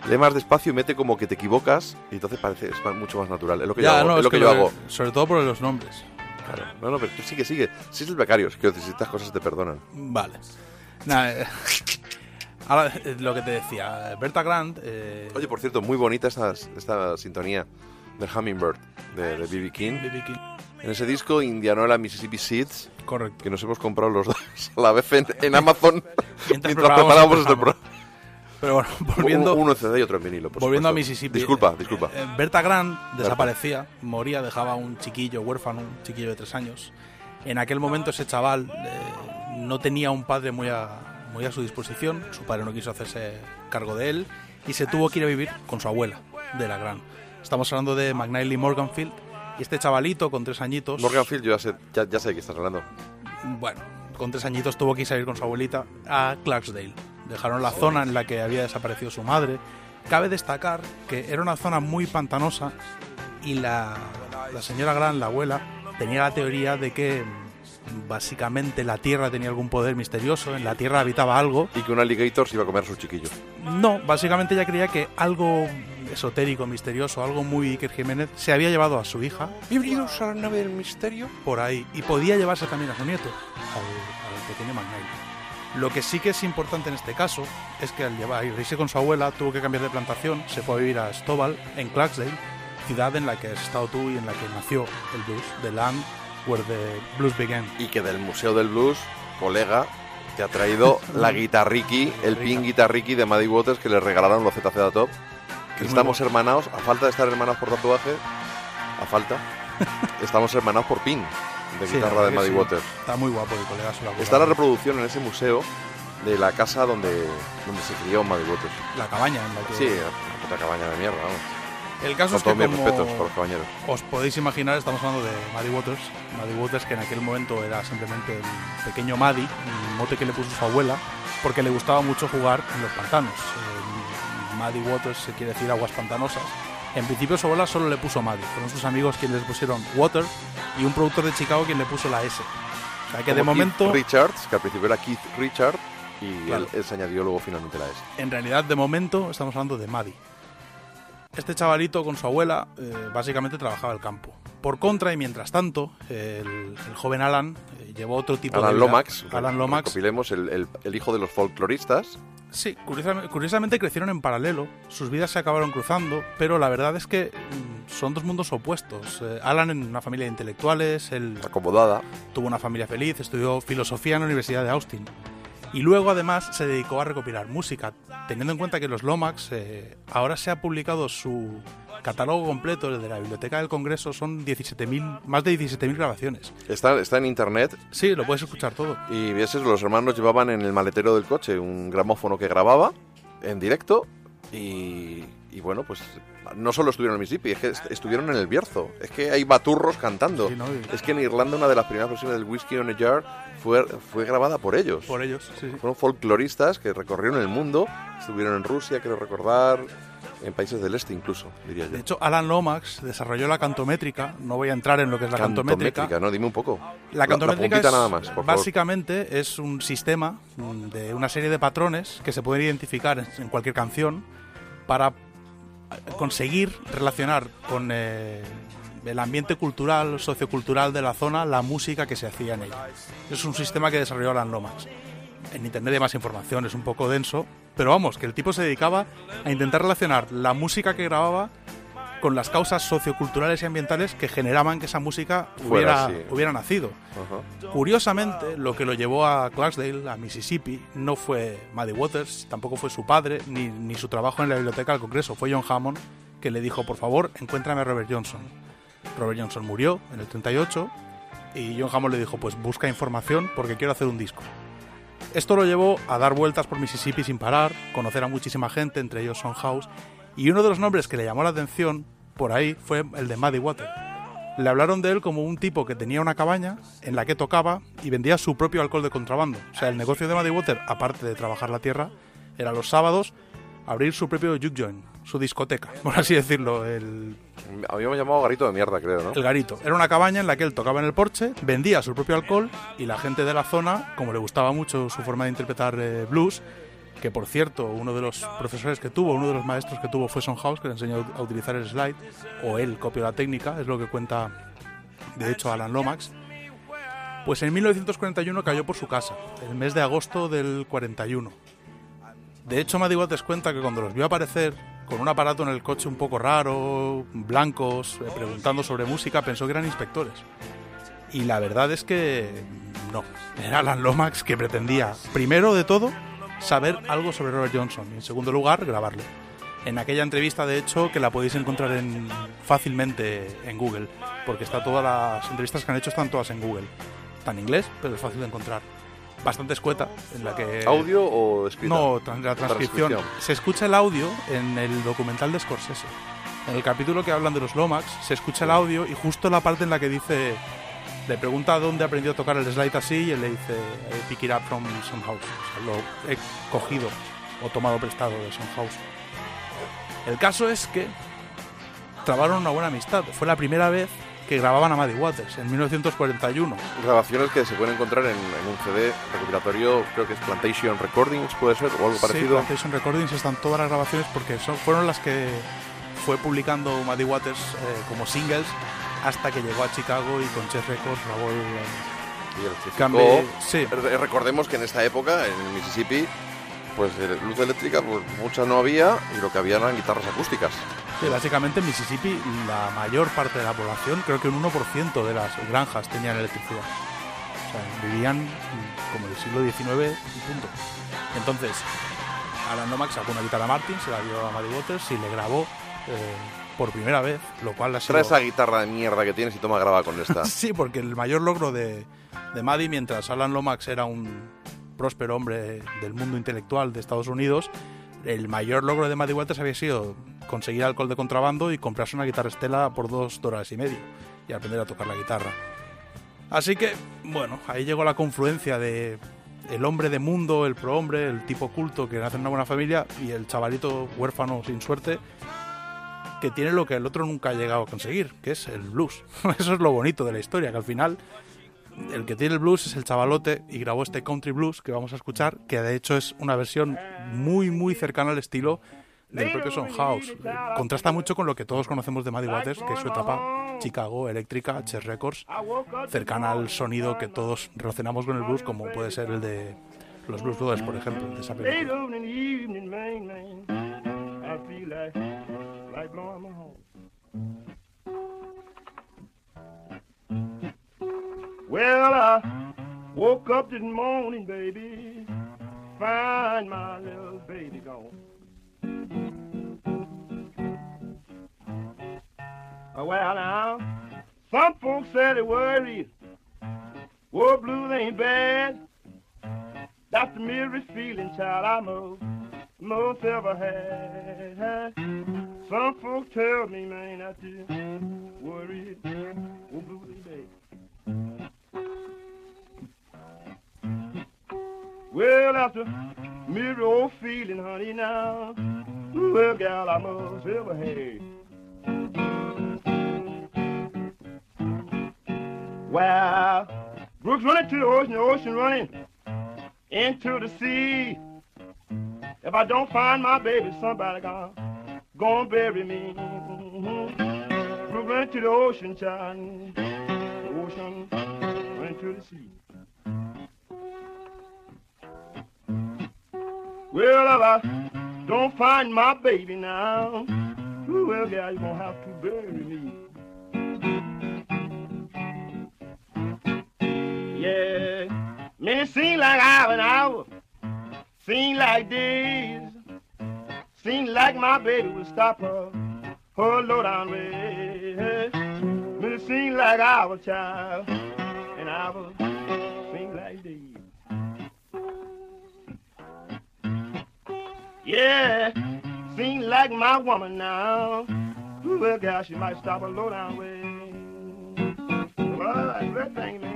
Lee más despacio y mete como que te equivocas y entonces parece es mucho más natural. Es lo que yo hago. es lo que, yo hago. sobre todo por los nombres. Claro. No, no, pero tú sigue, sigue. Si es el becario, es que si estas cosas te perdonan. Vale. Eh, *laughs* ahora eh, lo que te decía, Berta Grant. eh, Oye, por cierto, muy bonita esta, esta sintonía del Hummingbird de B.B. King. B.B. King, En ese disco, Indianola Mississippi Seeds, correcto. que nos hemos comprado los dos a la vez en, en Amazon *laughs* mientras, preparábamos el este programa. Pero bueno, volviendo, Uno en CD y otro en vinilo. por volviendo a supuesto. Mississippi. Disculpa, eh, disculpa. eh, Berta Grant desaparecía, moría, dejaba un chiquillo huérfano, un chiquillo de tres años. En aquel momento ese chaval eh, no tenía un padre muy a, muy a su disposición, su padre no quiso hacerse cargo de él y se tuvo que ir a vivir con su abuela, de la Grant. Estamos hablando de McNally Morganfield y este chavalito con tres añitos... Morganfield, yo ya sé, ya, ya sé de qué estás hablando. bueno, con tres añitos tuvo que salir con su abuelita a Clarksdale. Dejaron la zona en la que había desaparecido su madre. Cabe destacar que era una zona muy pantanosa y la, la señora Gran, la abuela, tenía la teoría de que mm, básicamente la tierra tenía algún poder misterioso, en la tierra habitaba algo. Y que un alligator se iba a comer a sus chiquillos. No, básicamente ella creía que algo esotérico, misterioso, algo muy Iker Jiménez, se había llevado a su hija Bienvenidos a la nave del misterio. por ahí y podía llevarse también a su nieto, al, al pequeño McNally. Lo que sí que es importante en este caso es que al llevar, irse con su abuela tuvo que cambiar de plantación, se fue a vivir a Stovall, en Clarksdale, ciudad en la que has estado tú y en la que nació el blues, the land where the blues began. Y que del Museo del Blues, colega, te ha traído la *laughs* guitarriki, el pin guitarriki de Maddie Waters que le regalaron los ZZ Top. Estamos hermanados, a falta de estar hermanados por tatuaje, a falta, *laughs* estamos hermanados por pin de Sí, guitarra la de Maddie sí. Waters. Está muy guapo el colega, ha Está la reproducción en ese museo de la casa donde, donde se crió Maddie Waters. la cabaña en la que... Sí, puta cabaña de mierda, vamos. El caso Con es que mis como respetos por los cabañeros. os podéis imaginar, estamos hablando de Maddie Waters. Maddie Waters, que en aquel momento era simplemente el pequeño Maddie, un mote que le puso su abuela, porque le gustaba mucho jugar en los pantanos. Eh, Maddie Waters se quiere decir aguas pantanosas. En principio su abuela solo le puso Maddie, fueron sus amigos quienes le pusieron Water y un productor de Chicago quien le puso la S. O sea que de Keith momento, Richards, que al principio era Keith Richard, y Claro. él, él se añadió luego finalmente la S. en realidad de momento estamos hablando de Maddie. Este chavalito con su abuela eh, básicamente trabajaba el campo. Por contra y mientras tanto, el, el joven Alan eh, llevó otro tipo de Alan vida. Lomax, Alan Lomax. el, el- el hijo de los folcloristas. Sí, curiosamente, curiosamente crecieron en paralelo, sus vidas se acabaron cruzando, pero la verdad es que mm, son dos mundos opuestos. Eh, Alan en una familia de intelectuales, él acomodada. tuvo una familia feliz, estudió filosofía en la Universidad de Austin. Y luego además se dedicó a recopilar música, teniendo en cuenta que los Lomax eh, ahora se ha publicado su catálogo completo el de la Biblioteca del Congreso, son 17.000, más de 17.000 grabaciones. Está, está en internet Sí, lo puedes escuchar todo. y vieses, los hermanos llevaban en el maletero del coche un gramófono que grababa en directo y, y bueno, pues no solo estuvieron en Mississippi, es que est- estuvieron en el Bierzo. Es que hay baturros cantando. Sí, ¿no? Y- Es que en Irlanda una de las primeras versiones del Whiskey on a Jar fue, fue grabada por ellos. Por ellos, sí. Fueron folcloristas que recorrieron el mundo, estuvieron en Rusia, quiero recordar, En países del este incluso, diría yo. De hecho, Alan Lomax desarrolló la cantométrica. No voy a entrar en lo que es la cantométrica. ¿no? Dime un poco. La cantométrica es, nada más, por favor. básicamente es un sistema de una serie de patrones que se pueden identificar en, cualquier canción para conseguir relacionar con eh, el ambiente cultural, sociocultural de la zona, la música que se hacía en ella. Es un sistema que desarrolló Alan Lomax. En internet hay más información, es un poco denso, pero vamos, que el tipo se dedicaba a intentar relacionar la música que grababa con las causas socioculturales y ambientales que generaban que esa música Fuera hubiera, hubiera nacido. Curiosamente, lo que lo llevó a Clarksdale, a Mississippi, no fue Muddy Waters, tampoco fue su padre, ni, ni su trabajo en la biblioteca del Congreso. Fue John Hammond que le dijo, por favor, encuéntrame a Robert Johnson. Robert Johnson murió en el 38 y John Hammond le dijo, pues busca información porque quiero hacer un disco. Esto lo llevó a dar vueltas por Mississippi sin parar, conocer a muchísima gente, entre ellos Son House, y uno de los nombres que le llamó la atención por ahí fue el de Muddy Water. Le hablaron de él como un tipo que tenía una cabaña en la que tocaba y vendía su propio alcohol de contrabando. O sea, el negocio de Muddy Water, aparte de trabajar la tierra, era los sábados abrir su propio juke joint, su discoteca, por así decirlo, el, Habíamos llamado garito de mierda, creo, ¿no? el garito. Era una cabaña en la que él tocaba en el porche, vendía su propio alcohol y la gente de la zona, como le gustaba mucho su forma de interpretar eh, blues, que por cierto, uno de los profesores que tuvo, uno de los maestros que tuvo fue Son House, que le enseñó a utilizar el slide, o él copió la técnica, es lo que cuenta de hecho Alan Lomax. Pues en 1941 cayó por su casa, el mes de agosto del 41. De hecho, Waters cuenta que cuando los vio aparecer con un aparato en el coche un poco raro, blancos, eh, preguntando sobre música, pensó que eran inspectores. Y la verdad es que no, era Alan Lomax que pretendía, primero de todo, saber algo sobre Robert Johnson y en segundo lugar, grabarlo. En aquella entrevista, de hecho, que la podéis encontrar en, fácilmente en Google, porque está todas las entrevistas que han hecho están todas en Google. Está en inglés, pero es fácil de encontrar. Bastante escueta, en la que... ¿Audio o escrita? No, la transcripción. Transcripción. Se escucha el audio en el documental de Scorsese. En el capítulo que hablan de los Lomax, se escucha el audio y justo la parte en la que dice. Le pregunta dónde aprendió a tocar el slide así y él le dice: "I Pick it up from some house. O sea, lo he cogido o tomado prestado de some house. El caso es que trabaron una buena amistad. Fue la primera vez que grababan a Muddy Waters en 1941. Grabaciones que se pueden encontrar en, en un CD recopilatorio, creo que es Plantation Recordings, puede ser, o algo Sí, parecido. Plantation Recordings están todas las grabaciones porque son, fueron las que fue publicando Muddy Waters eh, como singles hasta que llegó a Chicago y con Chess Records grabó el, el Cambie- sí. Re- Recordemos que en esta época, en el Mississippi, pues eh, luz eléctrica pues, mucha no había y lo que había eran guitarras acústicas. Sí, básicamente en Mississippi la mayor parte de la población, creo que un 1% de las granjas tenían electricidad. O sea, vivían como del siglo XIX y punto. Entonces, Alan Lomax sacó una guitarra Martin, se la dio a Muddy Waters y le grabó eh, por primera vez, lo cual ha sido... Trae esa guitarra de mierda que tienes y toma graba con esta. *laughs* Sí, porque el mayor logro de, de Maddie, mientras Alan Lomax era un próspero hombre del mundo intelectual de Estados Unidos, el mayor logro de Maddie Waters había sido conseguir alcohol de contrabando y comprarse una guitarra Estela por dos dólares y medio y aprender a tocar la guitarra. Así que, bueno, ahí llegó la confluencia de el hombre de mundo, el prohombre, el tipo culto que nace en una buena familia y el chavalito huérfano sin suerte que tiene lo que el otro nunca ha llegado a conseguir, que es el blues. *laughs* Eso es lo bonito de la historia, que al final el que tiene el blues es el chavalote y grabó este country blues que vamos a escuchar, que de hecho es una versión muy, muy cercana al estilo del propio Son House. Eh, Contrasta mucho con lo que todos conocemos de Muddy Waters, que es su etapa Chicago, eléctrica, Chess Records, cercana al sonido que todos relacionamos con el blues, como puede ser el de los Blues Brothers, por ejemplo, de esa película. Well, I woke up this morning, baby, find my little baby gone. Well, now, some folks said it worried. War blues ain't bad. That's the merest feeling, child, I most, most ever had. Some folks tell me, man, that you worried. War blues ain't bad. Well, that's a merry old feeling, honey, now. Well, gal, I must ever have. Well, Brooks running to the ocean, the ocean running into the sea. If I don't find my baby, somebody gonna, gonna bury me. Brooks running to the ocean, child. The ocean running to the sea. Well, if I don't find my baby now, ooh, well, gal, you're gonna have to bury me. Yeah, man, it seem like I hour and hour, seem like days, seem like my baby will stop her, her low down way. Man, it seem like I hour, child, and I hour, seem like days. Yeah, seem like my woman now. Well, gal, she might stop a low down way. Well, that's that thing, man.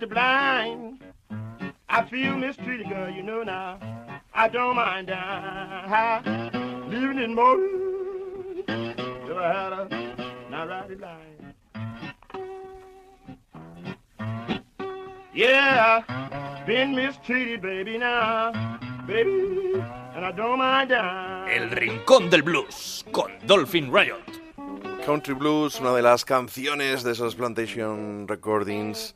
Right to blind. I feel mistreated, girl, you know now. I don't mind dying. Leaving this morning if I had a not right to blind. Yeah, been mistreated, baby, now. Baby, and I don't mind dying. El Rincón del Blues con Dolphin Riot. Country Blues, una de las canciones de esos Plantation Recordings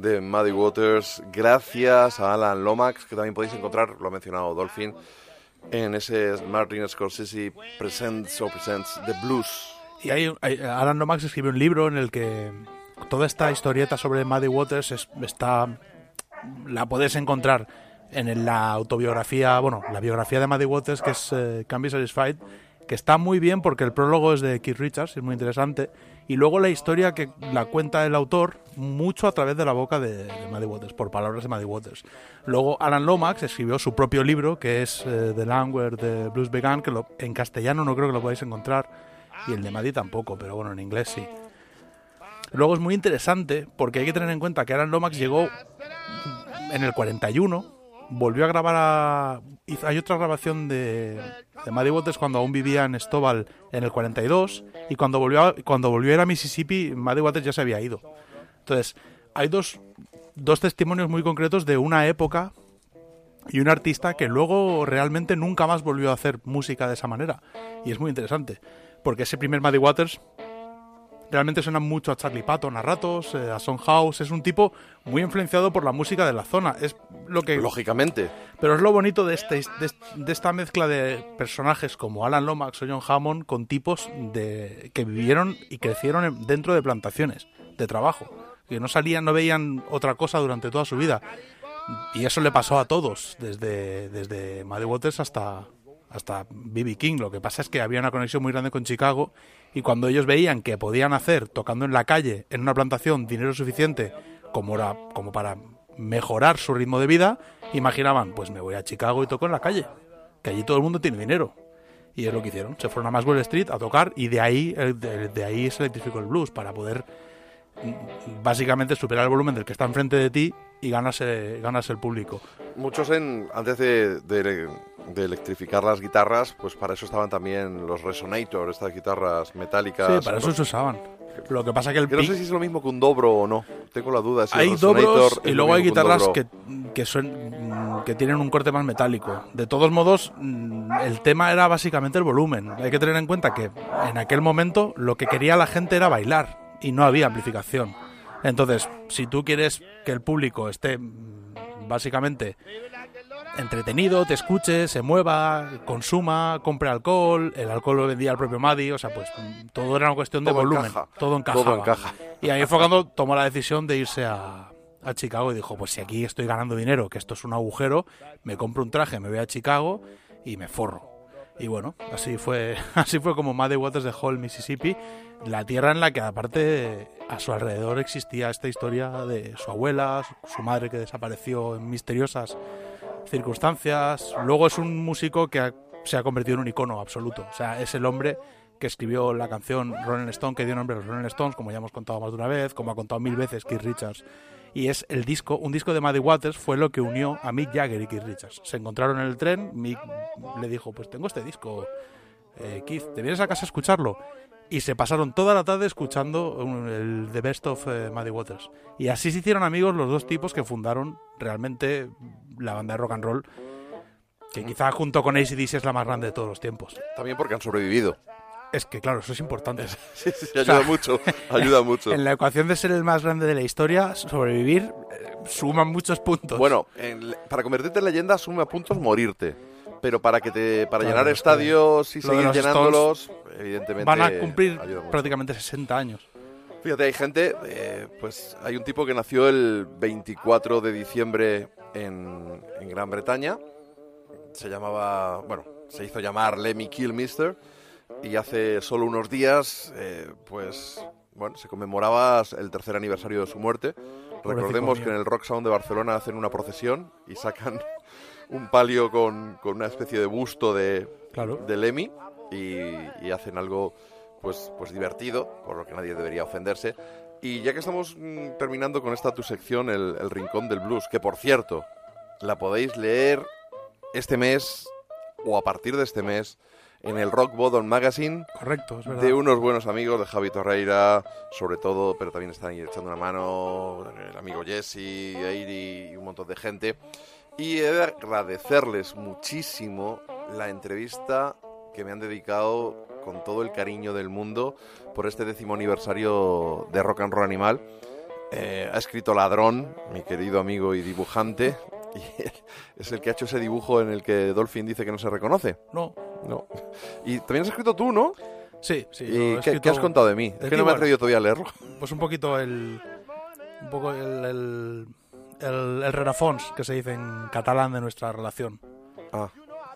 de Muddy Waters, gracias a Alan Lomax, que también podéis encontrar, lo ha mencionado Dolphin, en ese Martin Scorsese Presents o Presents The Blues. Y hay, Alan Lomax escribió un libro en el que toda esta historieta sobre Muddy Waters es- está la puedes encontrar en la autobiografía, bueno, la biografía de Muddy Waters que es eh, Can Be Satisfied, que está muy bien porque el prólogo es de Keith Richards, es muy interesante, y luego la historia que la cuenta el autor mucho a través de la boca de, de Waters, por palabras de Muddy Waters. Luego Alan Lomax escribió su propio libro que es eh, The Land Where the Blues Began, que lo- en castellano no creo que lo podáis encontrar, y el de Muddy tampoco, pero bueno, en inglés sí. Luego es muy interesante porque hay que tener en cuenta que Alan Lomax llegó en el 41, volvió a grabar a... hay otra grabación de, de Muddy Waters cuando aún vivía en Stovall en el 42 y cuando volvió a, cuando volvió a ir a Mississippi Muddy Waters ya se había ido. Entonces, hay dos, dos testimonios muy concretos de una época y un artista que luego realmente nunca más volvió a hacer música de esa manera. Y es muy interesante, porque ese primer Muddy Waters realmente suena mucho a Charlie Patton a ratos, eh, a Son House, es un tipo muy influenciado por la música de la zona, es lo que Lógicamente. pero es lo bonito de, este, de, de esta mezcla de personajes como Alan Lomax o John Hammond con tipos de, que vivieron y crecieron en- dentro de plantaciones de trabajo, que no salían, no veían otra cosa durante toda su vida. Y eso le pasó a todos, desde, desde Muddy Waters hasta, hasta B.B. King. Lo que pasa es que había una conexión muy grande con Chicago y cuando ellos veían que podían hacer, tocando en la calle, en una plantación, dinero suficiente como, era, como para mejorar su ritmo de vida, imaginaban, pues me voy a Chicago y toco en la calle, que allí todo el mundo tiene dinero. Y es lo que hicieron. Se fueron a Maxwell Street a tocar y de ahí, eh, de, de ahí se electrificó el blues para poder mm, básicamente superar el volumen del que está enfrente de ti y ganarse, ganarse el público. Muchos en, antes de- de electrificar las guitarras, pues para eso estaban también los Resonator, estas guitarras metálicas. Sí, para eso se usaban. Lo que pasa que el no sé si es lo mismo que un dobro o no. Tengo la duda. Si hay dobros y luego hay guitarras que, que, son, que tienen un corte más metálico. De todos modos, mm, el tema era básicamente el volumen. Hay que tener en cuenta que en aquel momento lo que quería la gente era bailar y no había amplificación. Entonces, si tú quieres que el público esté mm, básicamente entretenido, te escuche, se mueva, consuma, compre alcohol, el alcohol lo vendía el propio Maddy, o sea, pues todo era una cuestión de volumen, encaja. todo encajaba. Todo encaja. Y ahí fue cuando tomó la decisión de irse a, a Chicago y dijo, pues si aquí estoy ganando dinero, que esto es un agujero, me compro un traje, me voy a Chicago y me forro. Y bueno, así fue, *laughs* así fue como Muddy Waters dejó el Mississippi, la tierra en la que aparte a su alrededor existía esta historia de su abuela, su madre que desapareció en misteriosas circunstancias. Luego es un músico que ha- se ha convertido en un icono absoluto. O sea, es el hombre que escribió la canción Rolling Stone, que dio nombre a los Rolling Stones, como ya hemos contado más de una vez, como ha contado mil veces Keith Richards. Y es el disco, un disco de Muddy Waters fue lo que unió a Mick Jagger y Keith Richards. Se encontraron en el tren, Mick le dijo, pues tengo este disco, eh, Keith, ¿te vienes a casa a escucharlo? Y se pasaron toda la tarde escuchando un- el The Best of eh, Muddy Waters. Y así se hicieron amigos los dos tipos que fundaron realmente la banda de rock and roll, que quizá junto con ACDC es la más grande de todos los tiempos. También porque han sobrevivido. Es que, claro, eso es importante. *laughs* Sí, sí, ayuda mucho, *laughs* ayuda mucho. En la ecuación de ser el más grande de la historia, sobrevivir eh, suma muchos puntos. Bueno, en- para convertirte en leyenda asume a puntos morirte. Pero para que te para Claro, llenar estadios y seguir los llenándolos, evidentemente van a cumplir prácticamente 60 años. Fíjate, hay gente, eh, pues hay un tipo que nació el 24 de diciembre en, en Gran Bretaña. Se llamaba, bueno, se hizo llamar Lemmy Kilmister. Y hace solo unos días, eh, pues, bueno, se conmemoraba el tercer aniversario de su muerte. Recordemos que en el Rock Sound de Barcelona hacen una procesión y sacan un palio con, con una especie de busto de, Claro. de Lemmy y, y hacen algo pues, pues divertido, por lo que nadie debería ofenderse. Y ya que estamos mm, terminando con esta tu sección, el, el Rincón del Blues, que por cierto, la podéis leer este mes o a partir de este mes en el Rock Bottom Magazine Correcto, es verdad. de unos buenos amigos de Javi Torreira, sobre todo, pero también están ahí echando una mano el amigo Jesse, Eiri y un montón de gente. Y he de agradecerles muchísimo la entrevista que me han dedicado con todo el cariño del mundo por este décimo aniversario de Rock and Roll Animal. Eh, ha escrito Ladrón, mi querido amigo y dibujante, y *laughs* es el que ha hecho ese dibujo en el que Dolphin dice que no se reconoce. No. No. Y también has escrito tú, ¿no? Sí, sí. ¿Y qué, escrito- qué has contado de mí? de Es que no me he atrevido todavía a leerlo. Pues un poquito el. Un poco el. El, el, el rerafons que se dice en catalán de nuestra relación. Ah,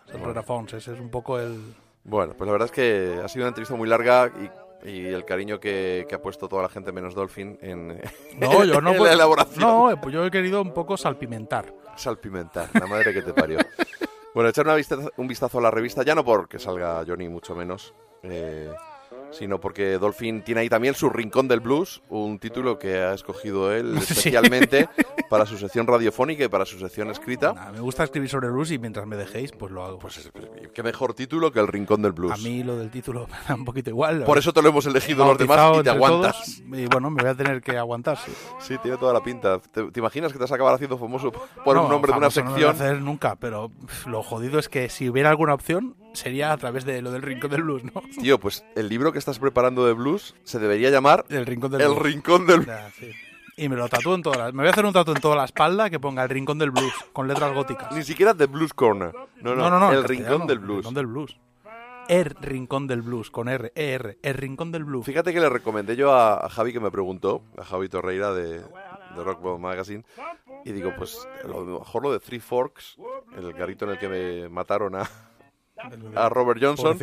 El bueno. rerafons, ese es un poco el. Bueno, pues la verdad es que ha sido una entrevista muy larga y, y el cariño que, que ha puesto toda la gente menos Dolphin en, *laughs* No, yo no en la elaboración. No, eh, pues yo he querido un poco salpimentar. Salpimentar, la madre que te parió. *laughs* bueno, echar una vista- un vistazo a la revista, ya no porque salga Johnny, mucho menos, eh, sino porque Dolphin tiene ahí también su Rincón del Blues, un título que ha escogido él *laughs* Sí. especialmente para su sección radiofónica y para su sección escrita. Nah, me gusta escribir sobre blues y mientras me dejéis, pues lo hago. Pues qué mejor título que el Rincón del Blues. A mí lo del título *laughs* me da un poquito igual. Por eso te lo hemos elegido los demás y te aguantas. todos, y bueno, me voy a tener que aguantar. Sí. Sí, tiene toda la pinta. ¿Te, te imaginas que te vas a acabar haciendo famoso por No, un nombre de una famoso no lo voy a sección? hacer nunca, pero lo jodido es que si hubiera alguna opción, sería a través de lo del Rincón del Blues, ¿no? *laughs* Tío, pues el libro que estás preparando de blues se debería llamar El Rincón del El Blues. Rincón del Blues. Ya, sí. Y me lo tatúo en todas las... Me voy a hacer un tatu en toda la espalda que ponga el Rincón del Blues, con letras góticas. Ni siquiera The Blues Corner. No, no, No, no, el Rincón del el Blues. Rincón del Blues. El Rincón del Blues, con R, ER, el Rincón del Blues. Fíjate que le recomendé yo a, a Javi que me preguntó, a Javi Torreira de, de Rockwell Magazine, y digo, pues a lo mejor lo de Three Forks, el garito en el que me mataron a, a Robert Johnson,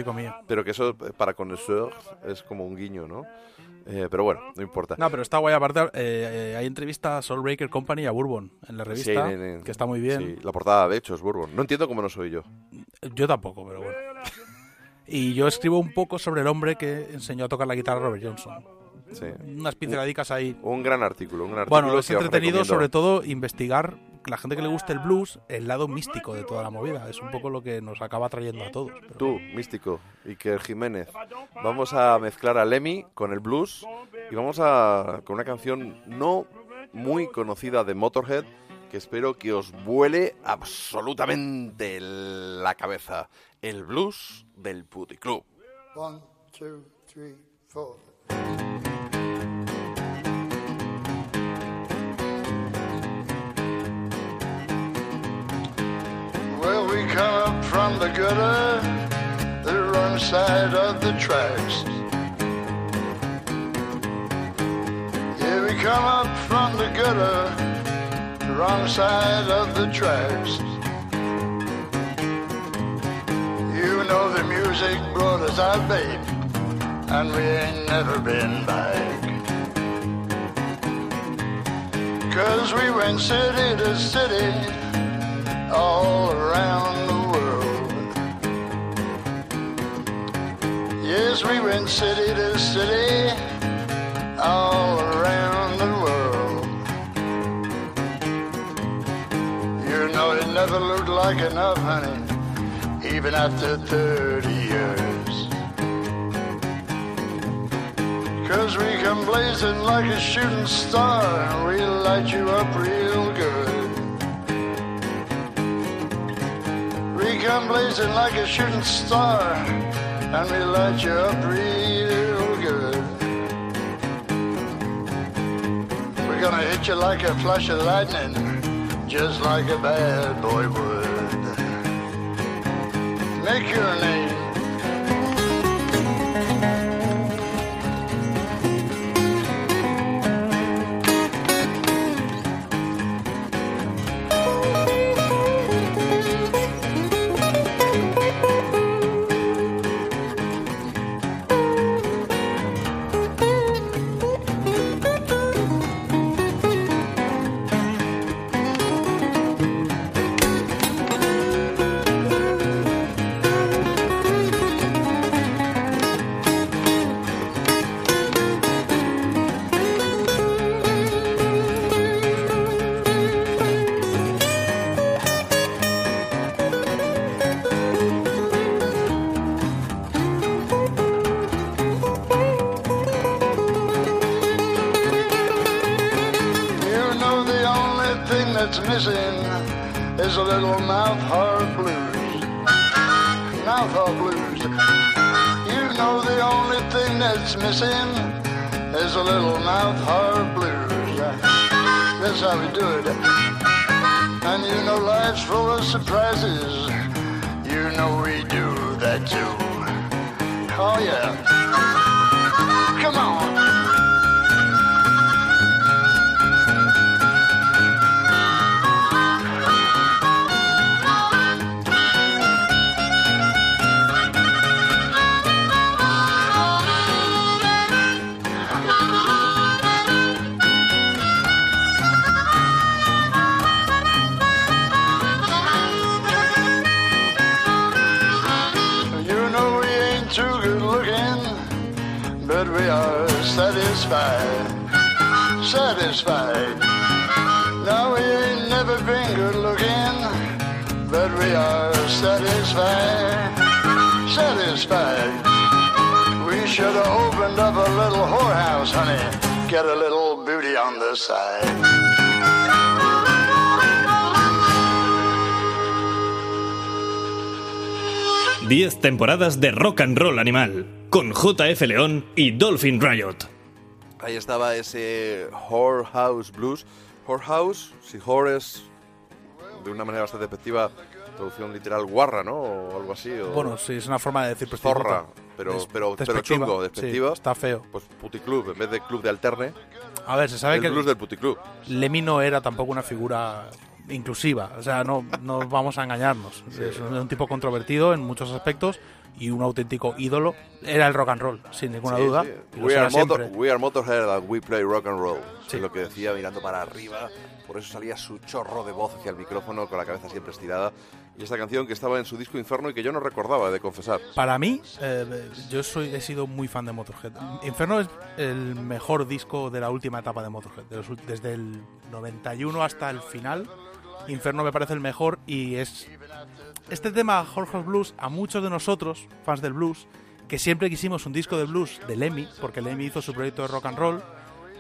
pero que eso eh, para connoisseurs es como un guiño, ¿no? Eh, pero bueno, no importa. No, pero está guay. Aparte, eh, eh, hay entrevista a Soulbreaker Company a Bourbon en la revista, Sí, en- en- que está muy bien. sí, la portada, de hecho, es Bourbon. No entiendo cómo no soy yo. Yo tampoco, pero bueno. Y yo escribo un poco sobre el hombre que enseñó a tocar la guitarra a Robert Johnson. Sí. Unas pinceladicas ahí. Un gran artículo, un gran artículo Bueno, es entretenido sobre todo investigar la gente que le guste el blues, el lado místico de toda la movida. Es un poco lo que nos acaba trayendo a todos. pero- Tú, místico, Iker Jiménez. Vamos a mezclar a Lemmy con el blues y vamos a con una canción no muy conocida de Motorhead que espero que os vuele absolutamente la cabeza. El blues del puticlub. One, two, three, four. From the gutter that run side of the tracks. Yeah, we come up from the gutter the wrong side of the tracks. You know the music brought us out, babe, and we ain't never been back. Cause we went city to city, all around Yes, we went city to city, all around the world. You know it never looked like enough, honey, even after 30 years. Cause we come blazing like a shooting star, and we light you up real good. We come blazing like a shooting star, and we light you up real good. We're gonna hit you like a flash of lightning, just like a bad boy would. Make your name. That's how we do it. And you know life's full of surprises. You know we do that too. Oh yeah. Come on. Are satisfied. Satisfied. Now we ain't never been good looking, but we are satisfied. Satisfied. We should have opened up a little whorehouse, honey. Get a little booty on the side. Diez temporadas de rock and roll animal, con JF León y Dolphin Riot. Ahí estaba ese Whorehouse Blues. Whorehouse, si whore es de una manera bastante despectiva, traducción literal guarra, ¿no? O algo así. O Bueno, sí, es una forma de decir prostituta. zorra, pero, Des- pero, pero despectiva, chungo, sí, despectiva. está feo. Pues puticlub, en vez de club de alterne, A ver, se sabe el que blues del puticlub. Lemmy no era tampoco una figura inclusiva. O sea, no, no vamos a engañarnos. Es un, un tipo controvertido en muchos aspectos y un auténtico ídolo. Era el rock and roll, sin ninguna Sí, duda. sí. We, are motor, we are Motorhead we play rock and roll. Sí. Es lo que decía mirando para arriba. Por eso salía su chorro de voz hacia el micrófono con la cabeza siempre estirada. Y esta canción que estaba en su disco Inferno y que yo no recordaba, de confesar. Para mí, eh, yo soy, he sido muy fan de Motorhead. Inferno es el mejor disco de la última etapa de Motorhead. de los desde el 91 hasta el final, Inferno me parece el mejor y es... Este tema, Jorge Blues, a muchos de nosotros, fans del blues, que siempre quisimos un disco de blues de Lemmy, porque Lemmy hizo su proyecto de rock and roll,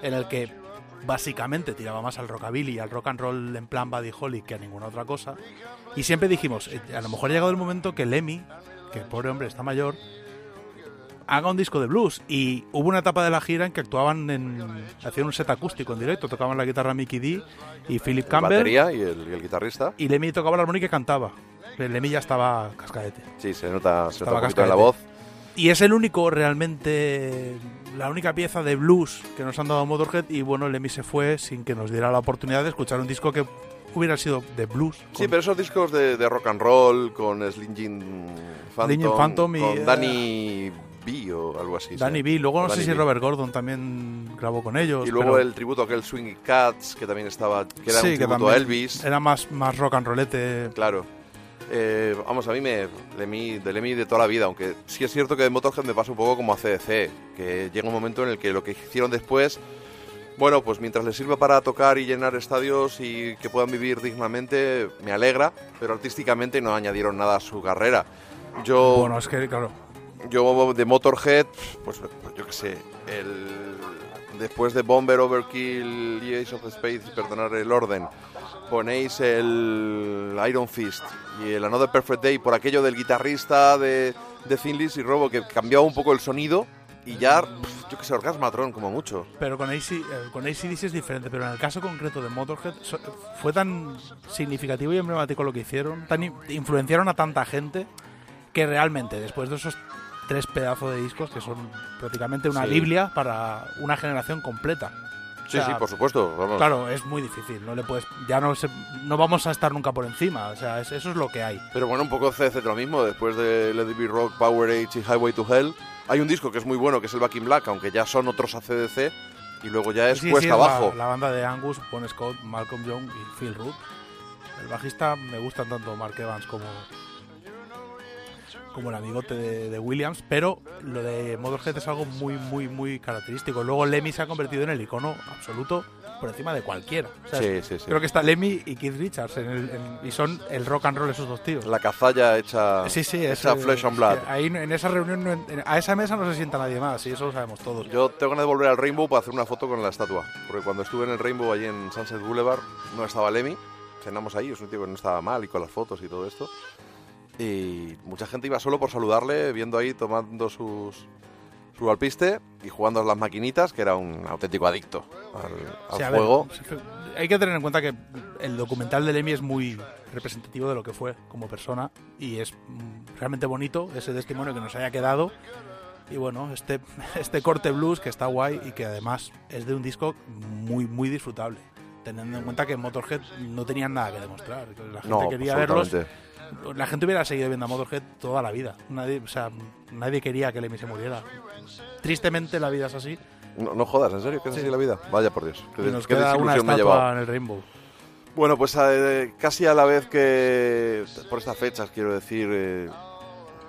en el que básicamente tiraba más al rockabilly y al rock and roll en plan Buddy Holly que a ninguna otra cosa. Y siempre dijimos, eh, a lo mejor ha llegado el momento que Lemmy, que el pobre hombre está mayor, haga un disco de blues. Y hubo una etapa de la gira en que actuaban en. hacían un set acústico en directo, tocaban la guitarra Mickey D y Philip La Campbell. batería y el, y el guitarrista. Y Lemmy tocaba la armónica y cantaba. Lemmy ya estaba cascadete. Sí, se nota, se nota un poquito en la voz. Y es el único realmente. La única pieza de blues que nos han dado Motorhead. Y bueno, Lemmy se fue sin que nos diera la oportunidad de escuchar un disco que hubiera sido de blues. Sí, pero esos discos de, de rock and roll con Slinging Phantom, Phantom y, con eh, Danny B o algo así. Danny sí. B, luego O no sé si B. Robert Gordon también grabó con ellos. Y luego pero- el tributo a aquel Swing Cats, que también estaba, que era Sí, un que tributo a Elvis. Era más, más rock and rollete. Claro. Eh, vamos, a mí me, Lemmy, de Lemmy de toda la vida, aunque sí es cierto que de Motorhead me pasa un poco como a CDC, que llega un momento en el que lo que hicieron después, bueno, pues mientras les sirva para tocar y llenar estadios y que puedan vivir dignamente, me alegra, pero artísticamente no añadieron nada a su carrera. Yo, Bueno, es que, claro. yo de Motorhead, pues yo qué sé, el, después de Bomber, Overkill y Ace of Spades, perdonar el orden, ponéis el Iron Fist y el Another Perfect Day por aquello del guitarrista de, de Thin Lizzy Robo que cambiaba un poco el sonido y ya, pf, yo qué sé, Orgasmatron como mucho. Pero con, AC, eh, con ACDC es diferente, pero en el caso concreto de Motorhead so- fue tan significativo y emblemático lo que hicieron, tan in- influenciaron a tanta gente que realmente después de esos tres pedazos de discos que son prácticamente una Sí. biblia para una generación completa. O Sí, sea, sí, por supuesto. Vamos. Claro, es muy difícil, no le puedes ya no se- no vamos a estar nunca por encima, o sea, es- eso es lo que hay. Pero bueno, un poco CDC lo mismo, después de Let It Be Rock, Power Age y Highway to Hell. Hay un disco que es muy bueno, que es el Back in Black, aunque ya son otros ACDC, y luego ya es Sí, sí, cuesta es la- abajo. La, banda de Angus, Bon Scott, Malcolm Young y Phil Root. El bajista me gustan tanto Mark Evans como como el amigote de, de Williams, pero lo de Motorhead es algo muy, muy, muy característico. Luego Lemmy se ha convertido en el icono absoluto por encima de cualquiera. O sea, Sí, sí, sí. Creo que está Lemmy y Keith Richards en el- en- y son el rock and roll esos dos tíos. La cazalla hecha, Sí, sí, hecha flesh and blood. que ahí en esa reunión, no en- a esa mesa no se sienta nadie más, y eso lo sabemos todos. Yo tengo de volver al Rainbow para hacer una foto con la estatua. Porque cuando estuve en el Rainbow allí en Sunset Boulevard, no estaba Lemmy. Cenamos ahí, es un tío que no estaba mal y con las fotos y todo esto. Y mucha gente iba solo por saludarle, viendo ahí, tomando sus, su alpiste y jugando a las maquinitas, que era un auténtico adicto al, al Sí, a ver, juego. hay que tener en cuenta que el documental de Lemmy es muy representativo de lo que fue como persona y es mm, realmente bonito ese testimonio que nos haya quedado. Y bueno, este, *laughs* este corte blues que está guay y que además es de un disco muy, muy disfrutable. Teniendo en cuenta que Motorhead no tenían nada que demostrar. La gente No, quería verlos. La gente hubiera seguido viendo a Motorhead toda la vida. Nadie, o sea, nadie quería que Lemmy se muriera. Tristemente la vida es así. No, no jodas, ¿en serio? ¿Qué es así la vida? Vaya por Dios. Qué, Y nos qué queda una me ha llevado. en el Rainbow. Bueno, pues eh, casi a la vez que por estas fechas, quiero decir, eh,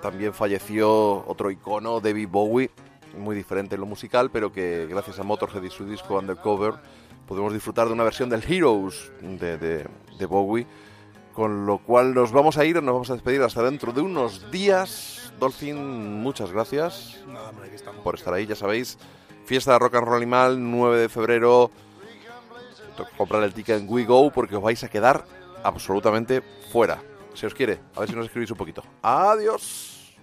también falleció otro icono, David Bowie, muy diferente en lo musical, pero que gracias a Motorhead y su disco Undercover podemos disfrutar de una versión del Heroes de, de- de Bowie, con lo cual nos vamos a ir, nos vamos a despedir hasta dentro de unos días. Dolphin, muchas gracias Nada, hombre, aquí estamos. por estar ahí, ya sabéis. Fiesta de Rock and Roll Animal, 9 de febrero. Comprar el ticket en WeGo porque os vais a quedar absolutamente fuera. Si os quiere, a ver si nos escribís un poquito. Adiós.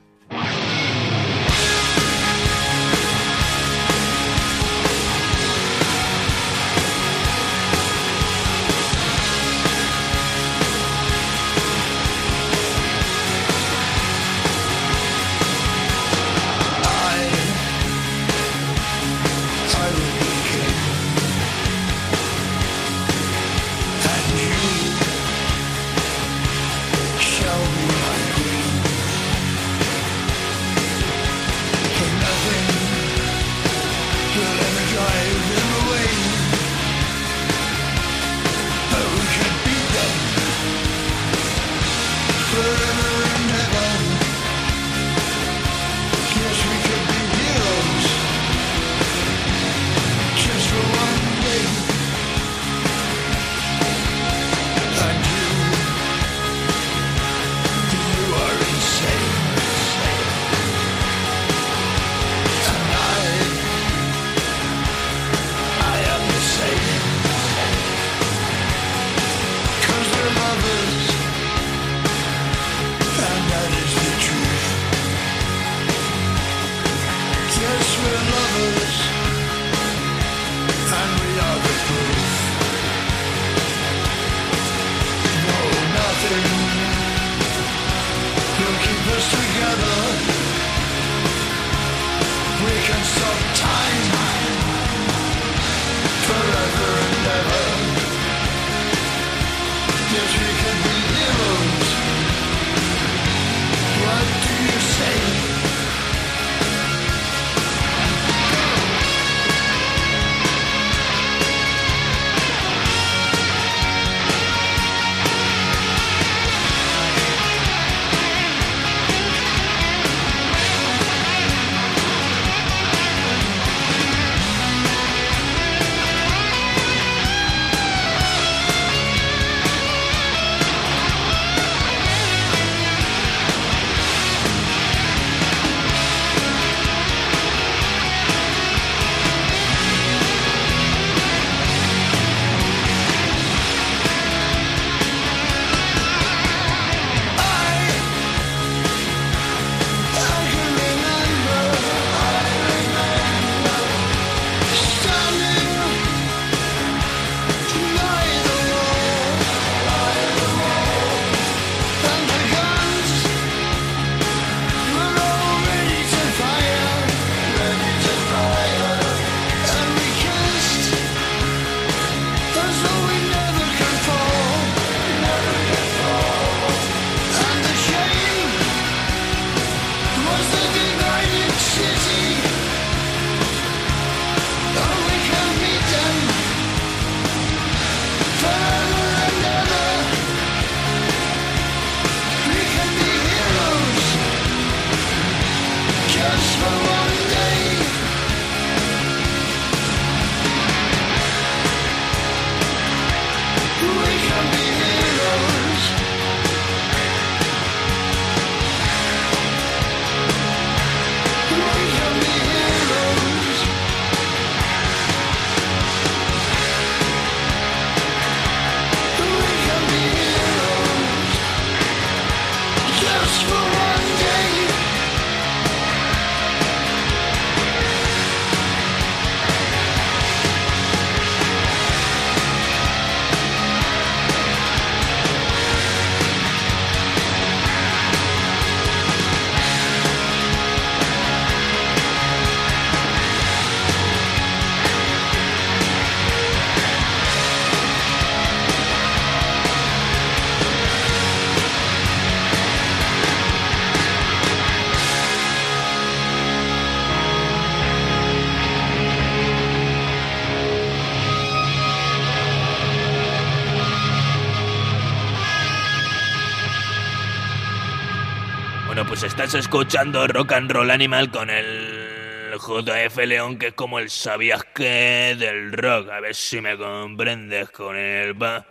Escuchando Rock and Roll Animal con el JF León, que es como el sabías que del rock. A ver si me comprendes con el va,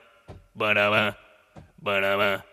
para va, para va.